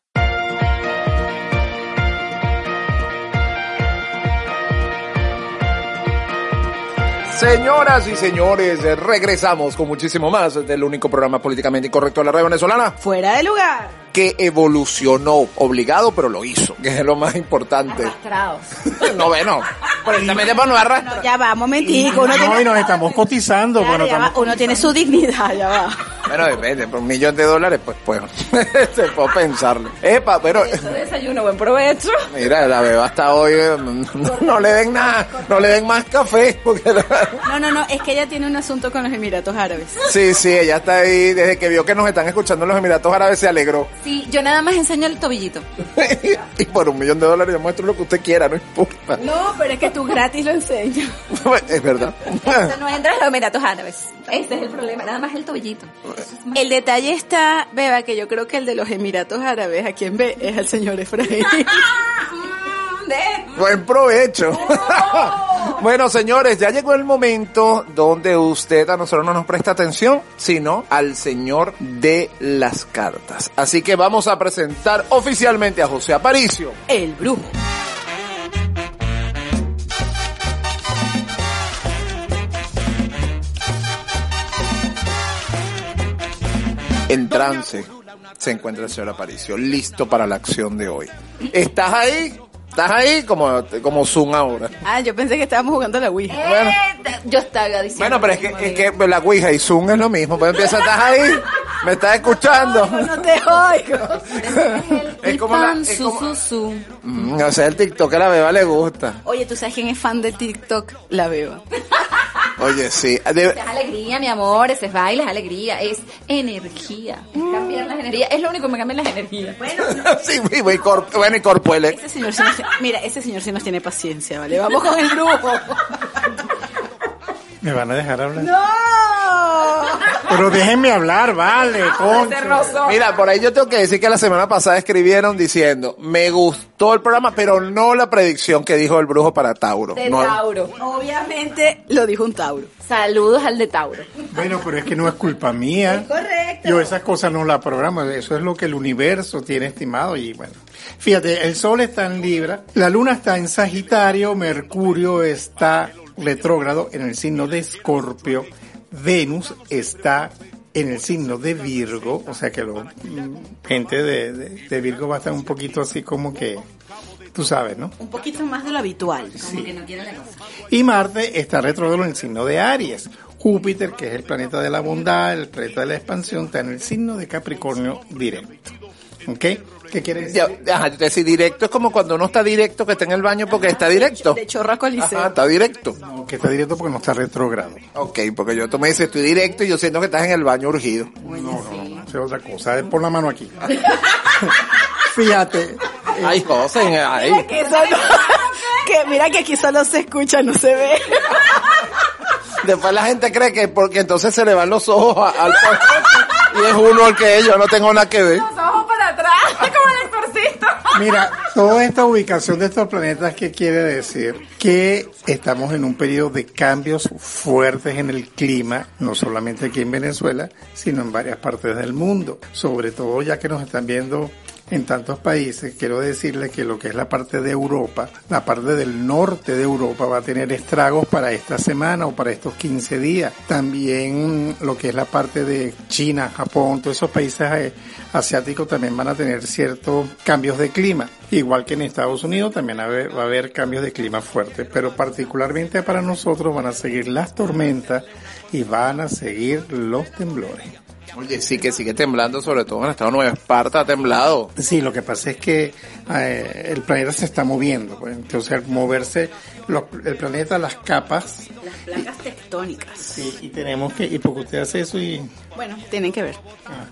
A: Señoras y señores, regresamos con muchísimo más del único programa políticamente incorrecto de la red venezolana
C: Fuera de lugar.
A: Que evolucionó, obligado, pero lo hizo, que es lo más importante. No, bueno, precisamente para no arrastrar.
C: Ya va, momentico. Uno,
B: No,
C: tiene,
B: y nos estamos cotizando.
C: Claro,
B: bueno,
C: ya va,
B: estamos-
C: uno tiene su dignidad, ya va.
A: Bueno, depende, por un millón de dólares, pues, pues, se puede pensarlo. Epa, pero,
D: Desayuno, buen provecho.
A: mira, la beba hasta hoy, eh, no, no le den nada, no le den más café, porque
C: No, no, no, es que ella tiene un asunto con los Emiratos Árabes.
A: Sí, sí, ella está ahí, desde que vio que nos están escuchando en los Emiratos Árabes se alegró.
D: Sí, yo nada más enseño el tobillito.
A: y por un millón de dólares yo muestro lo que usted quiera, no importa.
C: No, pero es que tú gratis lo enseñas.
A: es verdad.
D: Esto no entra en los Emiratos Árabes. Ese es el problema, nada más el tobillito.
C: El detalle está, Beba, que yo creo que el de los Emiratos Árabes, a quien ve, es el señor Efraín.
A: Buen provecho. Bueno, señores, ya llegó el momento donde usted a nosotros no nos presta atención, sino al señor de las cartas. Así que vamos a presentar oficialmente a José Aparicio.
C: El brujo.
A: En trance se encuentra el señor Aparicio, listo para la acción de hoy. ¿Estás ahí? ¿Estás ahí? Como, como Zoom ahora.
C: Ah, yo pensé que estábamos jugando a la Wii.
A: Bueno.
D: Yo estaba diciendo.
A: Bueno, pero es que, es que la Ouija y Zoom es lo mismo. Pues empieza, ¿estás ahí? ¿Me estás escuchando?
C: No te oigo.
A: Es como la, es
D: su,
A: como-
D: su, su.
A: Mm, o sea, el TikTok a la beba le gusta.
C: Oye, ¿tú sabes quién es fan de TikTok? La Beba.
A: Oye, sí. De-
D: Es alegría, mi amor, ese es baile, es alegría, es energía. Es cambiar las energías, es lo único que me cambia las energías. Bueno,
A: sí, y- y Cor- bueno, y Corpuele.
C: Ese señor sí nos, mira, ese señor sí nos tiene paciencia, ¿vale? Vamos con el brujo.
B: ¿Me van a dejar hablar?
C: ¡No!
B: Pero déjenme hablar, vale, concha.
A: Mira, por ahí yo tengo que decir que la semana pasada escribieron diciendo, me gustó el programa, pero no la predicción que dijo el brujo para Tauro.
D: de
A: No-
D: Tauro.
C: Obviamente lo dijo un Tauro.
D: Saludos al de Tauro.
B: Bueno, pero es que no es culpa mía.
C: Correcto.
B: Yo esas cosas no las programo, eso es lo que el universo tiene estimado y bueno. Fíjate, el Sol está en Libra, la Luna está en Sagitario, Mercurio está retrógrado en el signo de Escorpio, Venus está en el signo de Virgo, o sea que lo, mm, gente de, de, de Virgo va a estar un poquito así como que, tú sabes, ¿no?
C: Un poquito más de lo habitual.
D: Como que no quiere la cosa.
B: Y Marte está retrógrado en el signo de Aries. Júpiter, que es el planeta de la bondad, el planeta de la expansión, está en el signo de Capricornio directo. ¿Ok? ¿Qué quiere decir?
A: Ya, ajá, yo te decía directo es como cuando uno está directo que está en el baño porque está directo.
C: De chorro a coliseo.
A: Ajá, está directo.
B: No, que está directo porque no está retrógrado.
A: Ok, porque yo tú me dices estoy directo y yo siento que estás en el baño urgido.
B: No, no, no, es otra cosa. Pon la mano aquí. Fíjate.
A: Ay, José, ay.
C: Mira que, solo- que mira que aquí solo se escucha, no se ve.
A: Después la gente cree que porque entonces se le van los ojos al y es uno el que yo no tengo nada que ver.
D: Los ojos para atrás.
B: Mira, toda esta ubicación de estos planetas, ¿qué quiere decir? Que estamos en un periodo de cambios fuertes en el clima, no solamente aquí en Venezuela, sino en varias partes del mundo. Sobre todo ya que nos están viendo en tantos países, quiero decirles que lo que es la parte de Europa, la parte del norte de Europa va a tener estragos para esta semana o para estos 15 días. También lo que es la parte de China, Japón, todos esos países eh, asiáticos también van a tener ciertos cambios de clima. Igual que en Estados Unidos también va a haber, va a haber cambios de clima fuertes, pero particularmente para nosotros van a seguir las tormentas y van a seguir los temblores.
A: Oye, sí que sigue temblando, sobre todo en el estado de Nueva Esparta ha temblado.
B: Sí, lo que pasa es que eh, el planeta se está moviendo. pues, entonces, al moverse los- el planeta, las capas,
C: Las placas tectónicas.
B: sí, y tenemos que, y porque usted hace eso y...
C: Bueno, tienen que ver.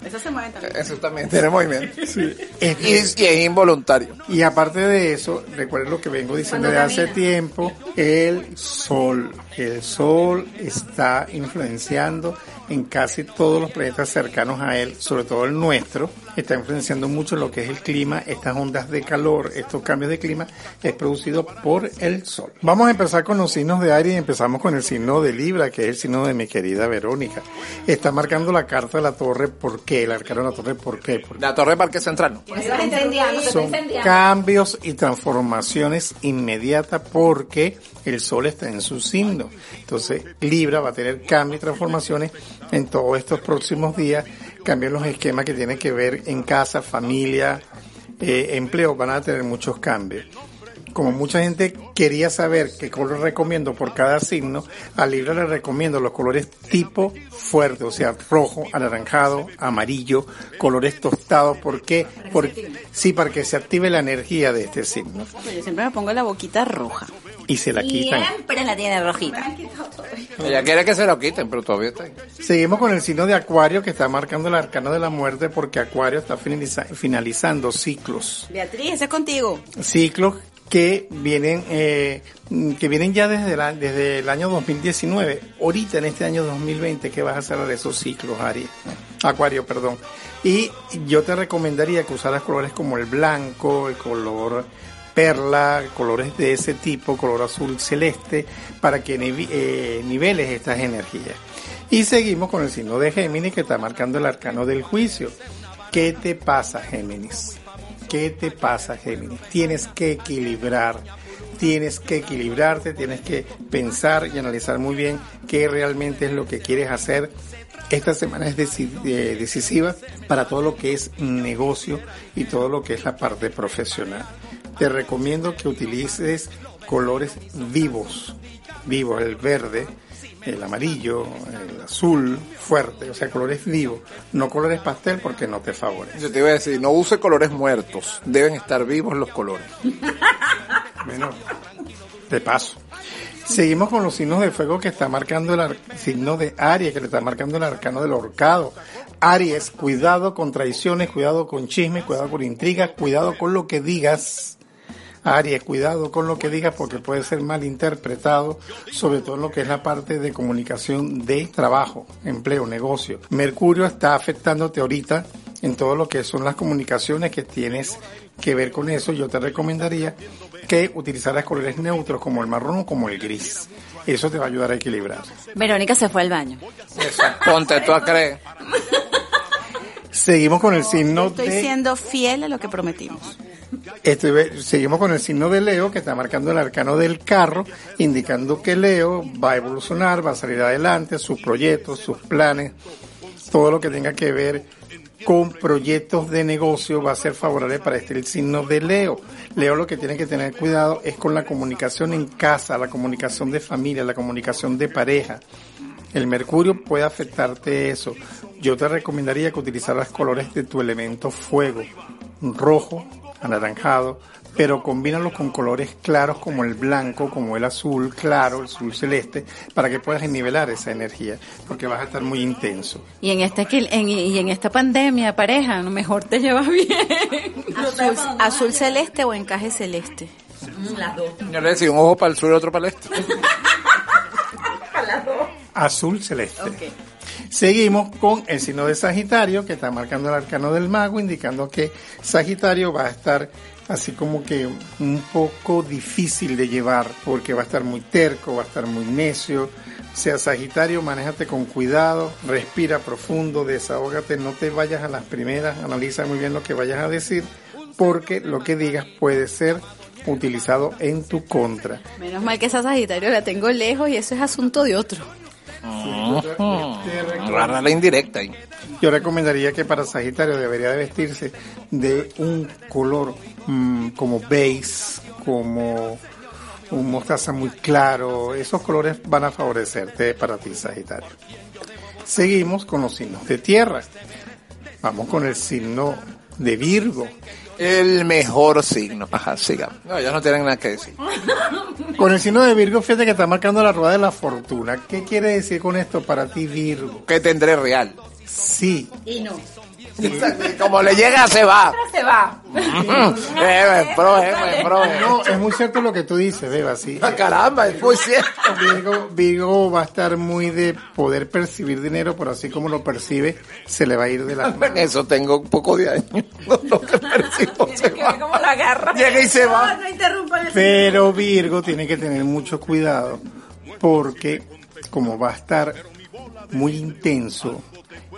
C: Eso se mueve también.
A: Eso también tiene movimiento.
B: Sí.
A: Y, y es involuntario.
B: Y aparte de eso, recuerden lo que vengo diciendo de hace tiempo, el sol. El sol está influenciando en casi todos los planetas cercanos a él, sobre todo el nuestro, está influenciando mucho lo que es el clima, estas ondas de calor, estos cambios de clima, es producido por el sol. Vamos a empezar con los signos de aire y empezamos con el signo de Libra, que es el signo de mi querida Verónica. Está marcando la carta de la torre, ¿por qué? El arcano de la torre, ¿por qué? Porque
A: La Torre Parque Central, ¿no?
B: Son cambios y transformaciones inmediatas porque el sol está en su signo. Entonces, Libra va a tener cambios y transformaciones en todos estos próximos días, cambios en los esquemas que tienen que ver en casa, familia, eh, empleo, van a tener muchos cambios. Como mucha gente quería saber qué color recomiendo por cada signo, a Libra le recomiendo los colores tipo fuerte, o sea, rojo, anaranjado, amarillo, colores tostados. ¿Por qué? Porque, sí, para que se active la energía de este signo.
C: Yo siempre me pongo la boquita roja.
B: Y se la quitan.
D: Siempre la tiene rojita.
A: Ella quiere que se lo quiten, pero todavía está ahí.
B: Seguimos con el signo de Acuario que está marcando el arcano de la muerte porque Acuario está finaliza- finalizando ciclos.
C: Beatriz, ese es contigo.
B: ciclos que vienen eh, que vienen ya desde, la- desde el año 2019 ahorita en este año 2020 que vas a cerrar esos ciclos Aries Acuario perdón. Y yo te recomendaría que usaras colores como el blanco el color perla colores de ese tipo color azul celeste para que eh, niveles estas energías. Y seguimos con el signo de Géminis que está marcando el arcano del juicio. ¿qué te pasa Géminis? ¿Qué te pasa, Géminis? Tienes que equilibrar, tienes que equilibrarte, tienes que pensar y analizar muy bien qué realmente es lo que quieres hacer. Esta semana es eh, decisiva para todo lo que es negocio y todo lo que es la parte profesional. Te recomiendo que utilices colores vivos, vivos, el verde, el amarillo, el azul, fuerte, o sea, colores vivos, no colores pastel porque no te favorecen.
A: Yo te iba a decir, no use colores muertos. Deben estar vivos los colores.
B: Bueno, de paso. Seguimos con los signos de fuego que está marcando el signo de Aries, que le está marcando el arcano del horcado. Aries, cuidado con traiciones, cuidado con chismes, cuidado con intrigas, cuidado con lo que digas. Aries, cuidado con lo que digas porque puede ser mal interpretado, sobre todo en lo que es la parte de comunicación de trabajo, empleo, negocio. Mercurio está afectándote ahorita en todo lo que son las comunicaciones que tienes que ver con eso. Yo te recomendaría que utilizaras colores neutros como el marrón o como el gris. Eso te va a ayudar a equilibrar.
D: Verónica se fue al baño.
A: Eso, ponte tú a creer.
B: Seguimos con el signo
C: Estoy
B: de
C: siendo fiel a lo que prometimos.
B: Seguimos con el signo de Leo que está marcando el arcano del carro, indicando que Leo va a evolucionar, va a salir adelante, sus proyectos, sus planes todo lo que tenga que ver con proyectos de negocio va a ser favorable para este el signo de Leo. Leo lo que tiene que tener cuidado es con la comunicación en casa, la comunicación de familia, la comunicación de pareja. El mercurio puede afectarte eso. Yo te recomendaría que utilizaras colores de tu elemento fuego, rojo, anaranjado, pero combínalos con colores claros como el blanco, como el azul claro, el azul celeste, para que puedas nivelar esa energía, porque vas a estar muy intenso.
D: Y en este que- en, y en esta pandemia, pareja, a lo mejor te llevas bien.
C: Azul, azul celeste o encaje celeste.
D: Las dos.
A: Yo le decía un ojo para el sur y otro para el este.
B: azul celeste. Seguimos con el signo de Sagitario, que está marcando el arcano del mago, indicando que Sagitario va a estar así como que un poco difícil de llevar, porque va a estar muy terco, va a estar muy necio. O sea, Sagitario, manéjate con cuidado, respira profundo, desahógate, no te vayas a las primeras, analiza muy bien lo que vayas a decir, porque lo que digas puede ser utilizado en tu contra.
C: Menos mal que esa Sagitario la tengo lejos y eso es asunto de otro.
A: Rara la indirecta.
B: Yo recomendaría que para Sagitario debería de vestirse de un color mm, como beige, como un mostaza muy claro. Esos colores van a favorecerte para ti, Sagitario. Seguimos con los signos de tierra. Vamos con el signo de Virgo.
A: El mejor signo. Ajá, sigamos. No, ellos no tienen nada que decir.
B: Con el signo de Virgo, fíjate que está marcando la rueda de la fortuna. ¿Qué quiere decir con esto para ti, Virgo?
A: Que tendré real.
B: Sí.
D: Y no.
A: Como le llega, se va.
D: Se va.
A: Eh, pro, eh, pro, eh.
B: No, es muy cierto lo que tú dices, Beba, sí.
A: Ah, Caramba, es muy cierto.
B: Virgo, Virgo va a estar muy de poder percibir dinero, pero así como lo percibe, se le va a ir de la
A: En eso tengo un poco de años. Lo que percibo se va.
D: ¿Cómo lo agarra?
A: Llega y se va.
C: No interrumpan el
B: Pero Virgo tiene que tener mucho cuidado porque como va a estar muy intenso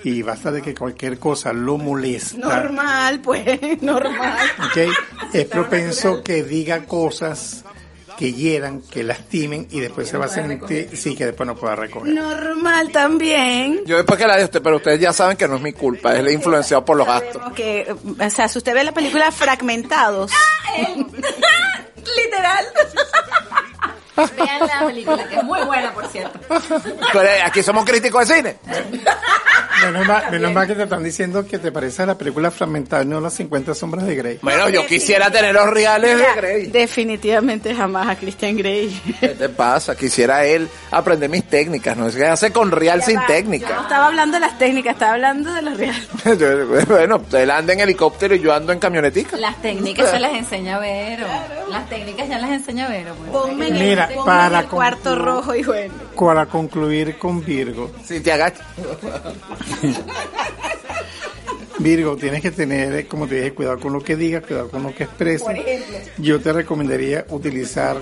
B: y basta de que cualquier cosa lo molesta,
C: Normal, pues, normal.
B: ¿ok? es propenso que diga cosas que hieran, que lastimen y después se va a sentir, sí, que después no pueda recoger.
C: Normal también.
A: Yo después que la de usted, pero ustedes ya saben que no es mi culpa, es influenciado por los astros.
C: Que, o sea, si usted ve la película Fragmentados,
D: Literal. Vean la película, que es muy buena, por cierto.
A: Pero, eh, aquí somos críticos de cine.
B: Menos mal, menos mal que te están diciendo que te parece a la película fragmentada y no las 50 sombras de Grey.
A: Bueno, yo quisiera tener los reales de Grey.
C: definitivamente jamás a Christian Grey.
A: ¿Qué te pasa? Quisiera él aprender mis técnicas, no es que hace con real sin
C: No
A: técnica.
C: estaba hablando de las técnicas, estaba haando de los reales.
A: bueno, él anda en helicóptero y yo ando en camionetica.
D: Las técnicas se las enseña Vero. Las técnicas ya las enseña Vero. pues.
C: Ponme en
B: Mira, para
C: en el cuarto
B: concluir-
C: rojo y bueno.
B: Para concluir con Virgo,
A: Si te agachas.
B: Virgo, tienes que tener, eh, como te dije, cuidado con lo que digas, cuidado con lo que expresas. Yo te recomendaría utilizar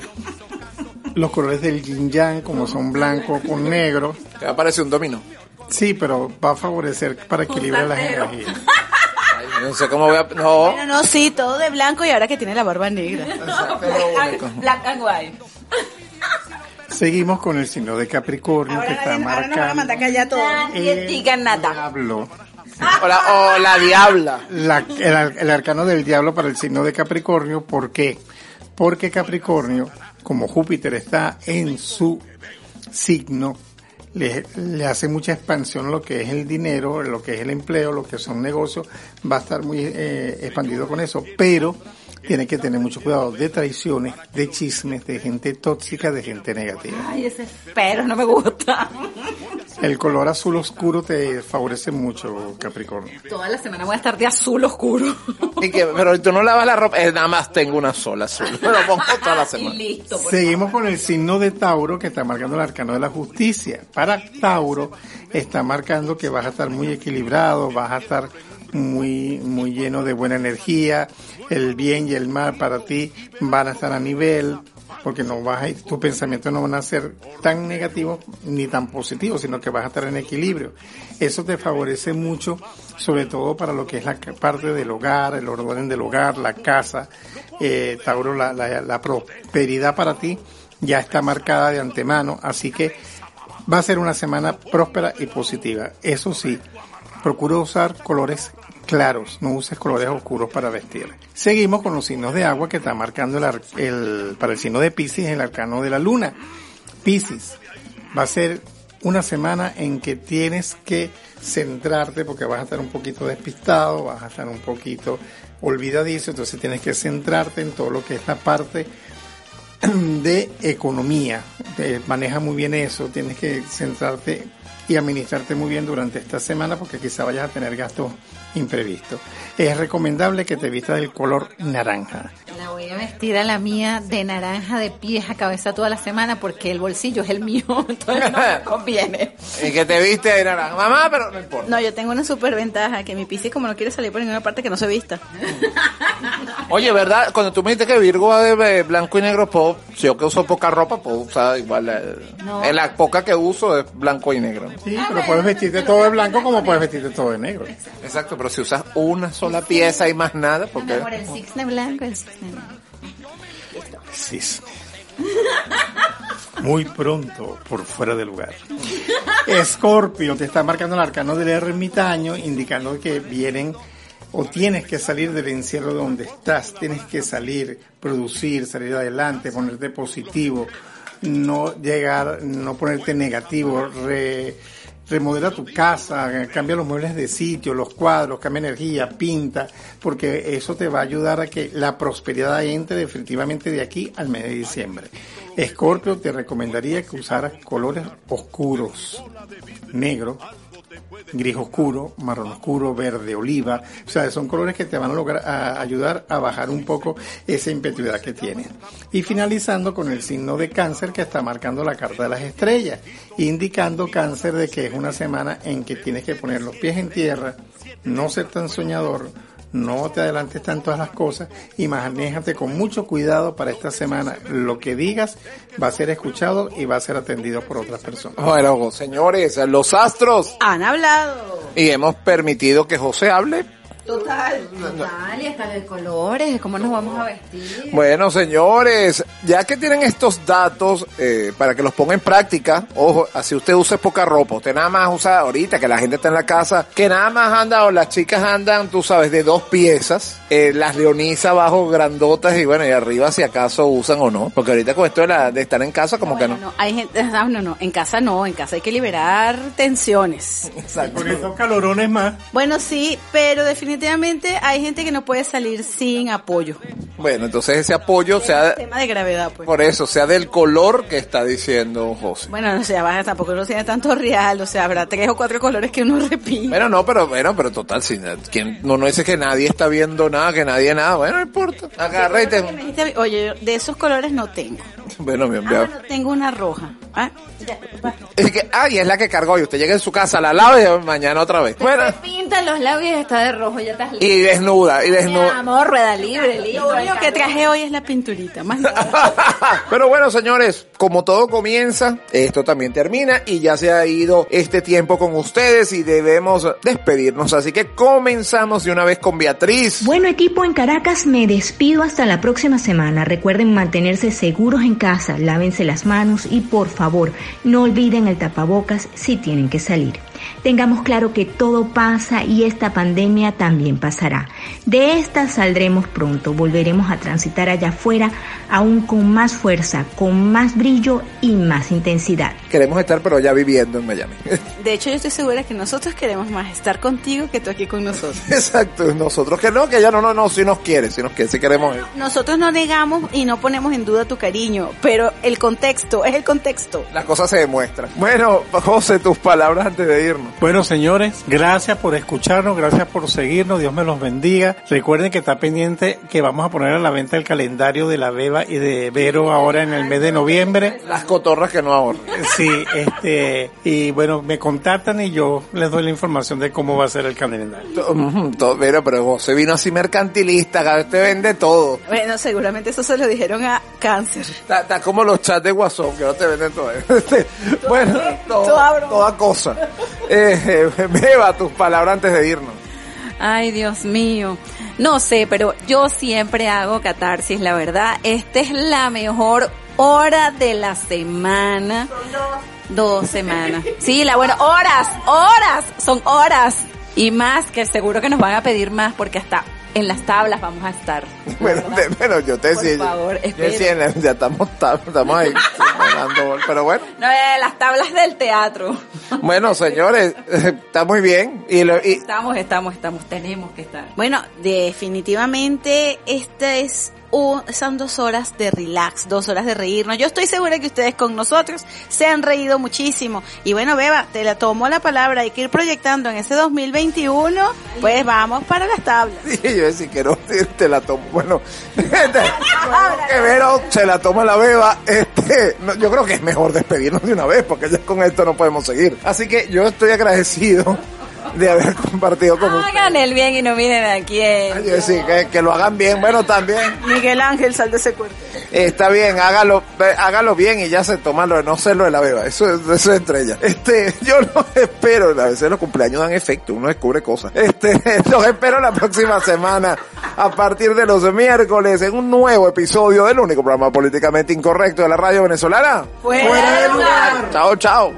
B: los colores del yin yang, como son blanco con negro.
A: Te va a parecer un dominó.
B: Sí, pero va a favorecer para equilibrar las energías.
A: Ay, no sé cómo voy a... No.
C: Bueno, no, sí, todo de blanco y ahora que tiene la barba negra.
D: Black and white.
B: Seguimos con el signo de Capricornio que está
C: ahora nos van a
B: marcando
C: mandar a callar todo.
D: Nadie diga nada.
B: diablo.
A: O la, o la diabla.
B: La- el, ar- el arcano del diablo para el signo de Capricornio. ¿Por qué? Porque Capricornio, como Júpiter está en su signo, le, le hace mucha expansión a lo que es el dinero, lo que es el empleo, lo que son negocios, va a estar muy eh, expandido con eso, pero tiene que tener mucho cuidado de traiciones, de chismes, de gente tóxica, de gente negativa.
D: Ay, ese pero no me gusta.
B: El color azul oscuro te favorece mucho, Capricornio.
D: Toda la semana voy a estar de azul oscuro.
A: Y que, pero tú no lavas la ropa. Eh, nada más tengo una sola azul. Me lo pongo toda la
D: Y
A: semana.
D: listo. por
B: Seguimos con el signo de Tauro que está marcando el arcano de la justicia. Para Tauro está marcando que vas a estar muy equilibrado, vas a estar muy, muy lleno de buena energía, el bien y el mal para ti van a estar a nivel, porque no vas a, tus pensamientos no van a ser tan negativos ni tan positivos, sino que vas a estar en equilibrio. Eso te favorece mucho, sobre todo para lo que es la parte del hogar, el orden del hogar, la casa. Eh, Tauro, la, la, prosperidad para ti ya está marcada de antemano, así que va a ser una semana próspera y positiva. Eso sí, procura usar colores claros, no uses colores oscuros para vestir. Seguimos con los signos de agua que está marcando el, ar- el- para el signo de Pisces el arcano de la luna. Pisces va a ser una semana en que tienes que centrarte porque vas a estar un poquito despistado, vas a estar un poquito olvidadizo, entonces tienes que centrarte en todo lo que es la parte de economía. Te maneja muy bien eso, tienes que centrarte y administrarte muy bien durante esta semana porque quizá vayas a tener gastos imprevistos. Es recomendable que te vistas del color naranja.
D: La voy a vestir a la mía de naranja de pies a cabeza toda la semana porque el bolsillo es el mío, entonces no me conviene.
A: Y que te viste de naranja. Mamá, pero no importa.
C: No, yo tengo una super ventaja, que mi Piscis como no quiere salir por ninguna parte que no se vista.
A: Oye, ¿verdad? Cuando tú me dijiste que Virgo va de eh, blanco y negro, puedo, si yo que uso poca ropa, puedo usar igual. eh,
C: No.
A: La poca que uso es blanco y negro.
B: Sí, pero puedes vestirte todo de blanco como puedes vestirte todo de negro.
A: Exacto, pero si usas una sola pieza y más nada, porque...
C: Por el cisne blanco, el cisne blanco.
B: Cisne. Muy pronto, por fuera de lugar. Escorpio, te está marcando el arcano del ermitaño, indicando que vienen o tienes que salir del encierro donde estás, tienes que salir, producir, salir adelante, ponerte positivo, no llegar, no ponerte negativo, re- remodela tu casa, cambia los muebles de sitio, los cuadros, cambia energía, pinta, porque eso te va a ayudar a que la prosperidad entre definitivamente de aquí al mes de diciembre. Escorpio te recomendaría que usaras colores oscuros, negro, gris oscuro, marrón oscuro, verde, oliva. O sea, son colores que te van a lograr ayudar a bajar un poco esa impetuidad que tienes. Y finalizando con el signo de cáncer que está marcando la carta de las estrellas, indicando cáncer de que es una semana en que tienes que poner los pies en tierra, no ser tan soñador, no te adelantes tanto a las cosas y manéjate con mucho cuidado para esta semana. Lo que digas va a ser escuchado y va a ser atendido por otras personas.
A: Bueno, señores, los astros.
C: Han hablado.
A: Y hemos permitido que José hable.
D: Total, total, y hasta de colores, ¿cómo nos vamos a vestir?
A: Bueno, señores, ya que tienen estos datos eh, para que los pongan en práctica, ojo, así usted use poca ropa, usted nada más usa ahorita que la gente está en la casa, que nada más anda o las chicas andan, tú sabes, de dos piezas, eh, las leonisas abajo grandotas y bueno, y arriba si acaso usan o no, porque ahorita con esto de, la, de estar en casa como que no.
C: No, hay gente, no, no, no, en casa no, en casa hay que liberar tensiones.
B: Con estos calorones más.
C: Bueno, sí, pero definitivamente hay gente que no puede salir sin apoyo.
A: Bueno, entonces ese apoyo sea,
C: Tema de gravedad, pues.
A: por eso, sea del color que está diciendo José.
C: Bueno, no sé, baja, tampoco no sea tanto real, o sea, habrá tres o cuatro colores que uno repite.
A: Bueno, no, pero bueno, pero total, si quien no, no dice que nadie está viendo nada, que nadie nada, bueno, no importa. Agarra y te...
C: Me Oye, de esos colores no tengo.
A: Bueno, mi
C: Ah,
A: enviado.
C: bueno, tengo una roja. Ah, ya.
A: Es que, ay, es la que cargó y usted llega en su casa, la lava y mañana otra vez. Bueno,
D: Se pintan los labios y está de rojo, ya estás listo.
A: y desnuda, y
D: Mi
A: desnuda.
D: amor, rueda libre, listo.
C: Lo único que traje hoy es la pinturita, más nada.
A: Pero bueno, señores, como todo comienza, esto también termina y ya se ha ido este tiempo con ustedes y debemos despedirnos. Así que comenzamos de una vez con Beatriz.
E: Bueno equipo en Caracas, me despido hasta la próxima semana. Recuerden mantenerse seguros en casa, lávense las manos y por favor no olviden el tapabocas si tienen que salir. Tengamos claro que todo pasa y esta pandemia también pasará. De esta saldremos pronto, volveremos a transitar allá afuera aún con más fuerza, con más brillo y más intensidad.
A: Queremos estar pero ya viviendo en Miami.
C: De hecho, yo estoy segura que nosotros queremos más estar contigo que tú aquí con nosotros.
A: Exacto, nosotros que no, que ella no, no, no, si nos quiere, si nos quiere, si queremos.
C: Nosotros no negamos y no ponemos en duda tu cariño, pero el contexto es el contexto.
A: La cosa se demuestra. Bueno, José, tus palabras antes de irnos.
B: Bueno, señores, gracias por escucharnos, gracias por seguirnos, Dios me los bendiga. Recuerden que está pendiente que vamos a poner a la venta el calendario de la Beba y de Vero ahora en el mes de noviembre.
A: Las cotorras que no ahorran.
B: Sí, este, y bueno, me contactan y yo les doy la información de cómo va a ser el calendario.
A: Todo- Mira, pero José vino así mercantilista, acá te vende todo.
C: Bueno, seguramente eso se lo dijeron a cáncer.
A: Está, está como los chats de WhatsApp, que no te venden todo. bueno, todo-
C: toda broma.
A: toda cosa. Eh, Beba, tus palabras antes de irnos.
D: Ay, Dios mío. No sé, pero yo siempre hago catarsis, la verdad. Esta es la mejor hora de la semana. Dos semanas. Sí, la buena. Horas, horas. Son horas. Y más que seguro que nos van a pedir más porque hasta en las tablas vamos a estar.
A: Bueno, bueno, yo te
D: Por
A: decía,
D: favor,
A: yo
D: espera.
A: decía, ya estamos, estamos ahí, ganando, pero bueno.
D: No, eh, las tablas del teatro.
A: Bueno, señores, está muy bien. Y, lo- y
D: Estamos, estamos, estamos, tenemos que estar.
C: Bueno, definitivamente esta es un- son dos horas de relax, dos horas de reírnos. Yo estoy segura que ustedes con nosotros se han reído muchísimo. Y bueno, Beba, te la tomo la palabra, hay que ir proyectando en ese 2021, pues vamos para las tablas.
A: Sí, yo decía que no, te la tomo. Bueno, este, que Vero se la toma la beba. Este, no, yo creo que es mejor despedirnos de una vez porque ya con esto no podemos seguir. Así que yo estoy agradecido de haber compartido con ustedes.
D: Hagan el bien y no miren a quién.
A: Yo decía que, que lo hagan bien. Bueno, también
C: Miguel Ángel, sal de ese cuerpo.
A: está bien, hágalo, ve- hágalo bien y ya se toma lo de no ser lo de la beba. Eso, es- eso es entre ellas. Este, yo los espero. A veces los cumpleaños dan efecto, uno descubre cosas. Este, los espero la próxima semana a partir de los miércoles en un nuevo episodio del único programa políticamente incorrecto de la radio venezolana.
C: Fuera de lugar.
A: Chao, chao.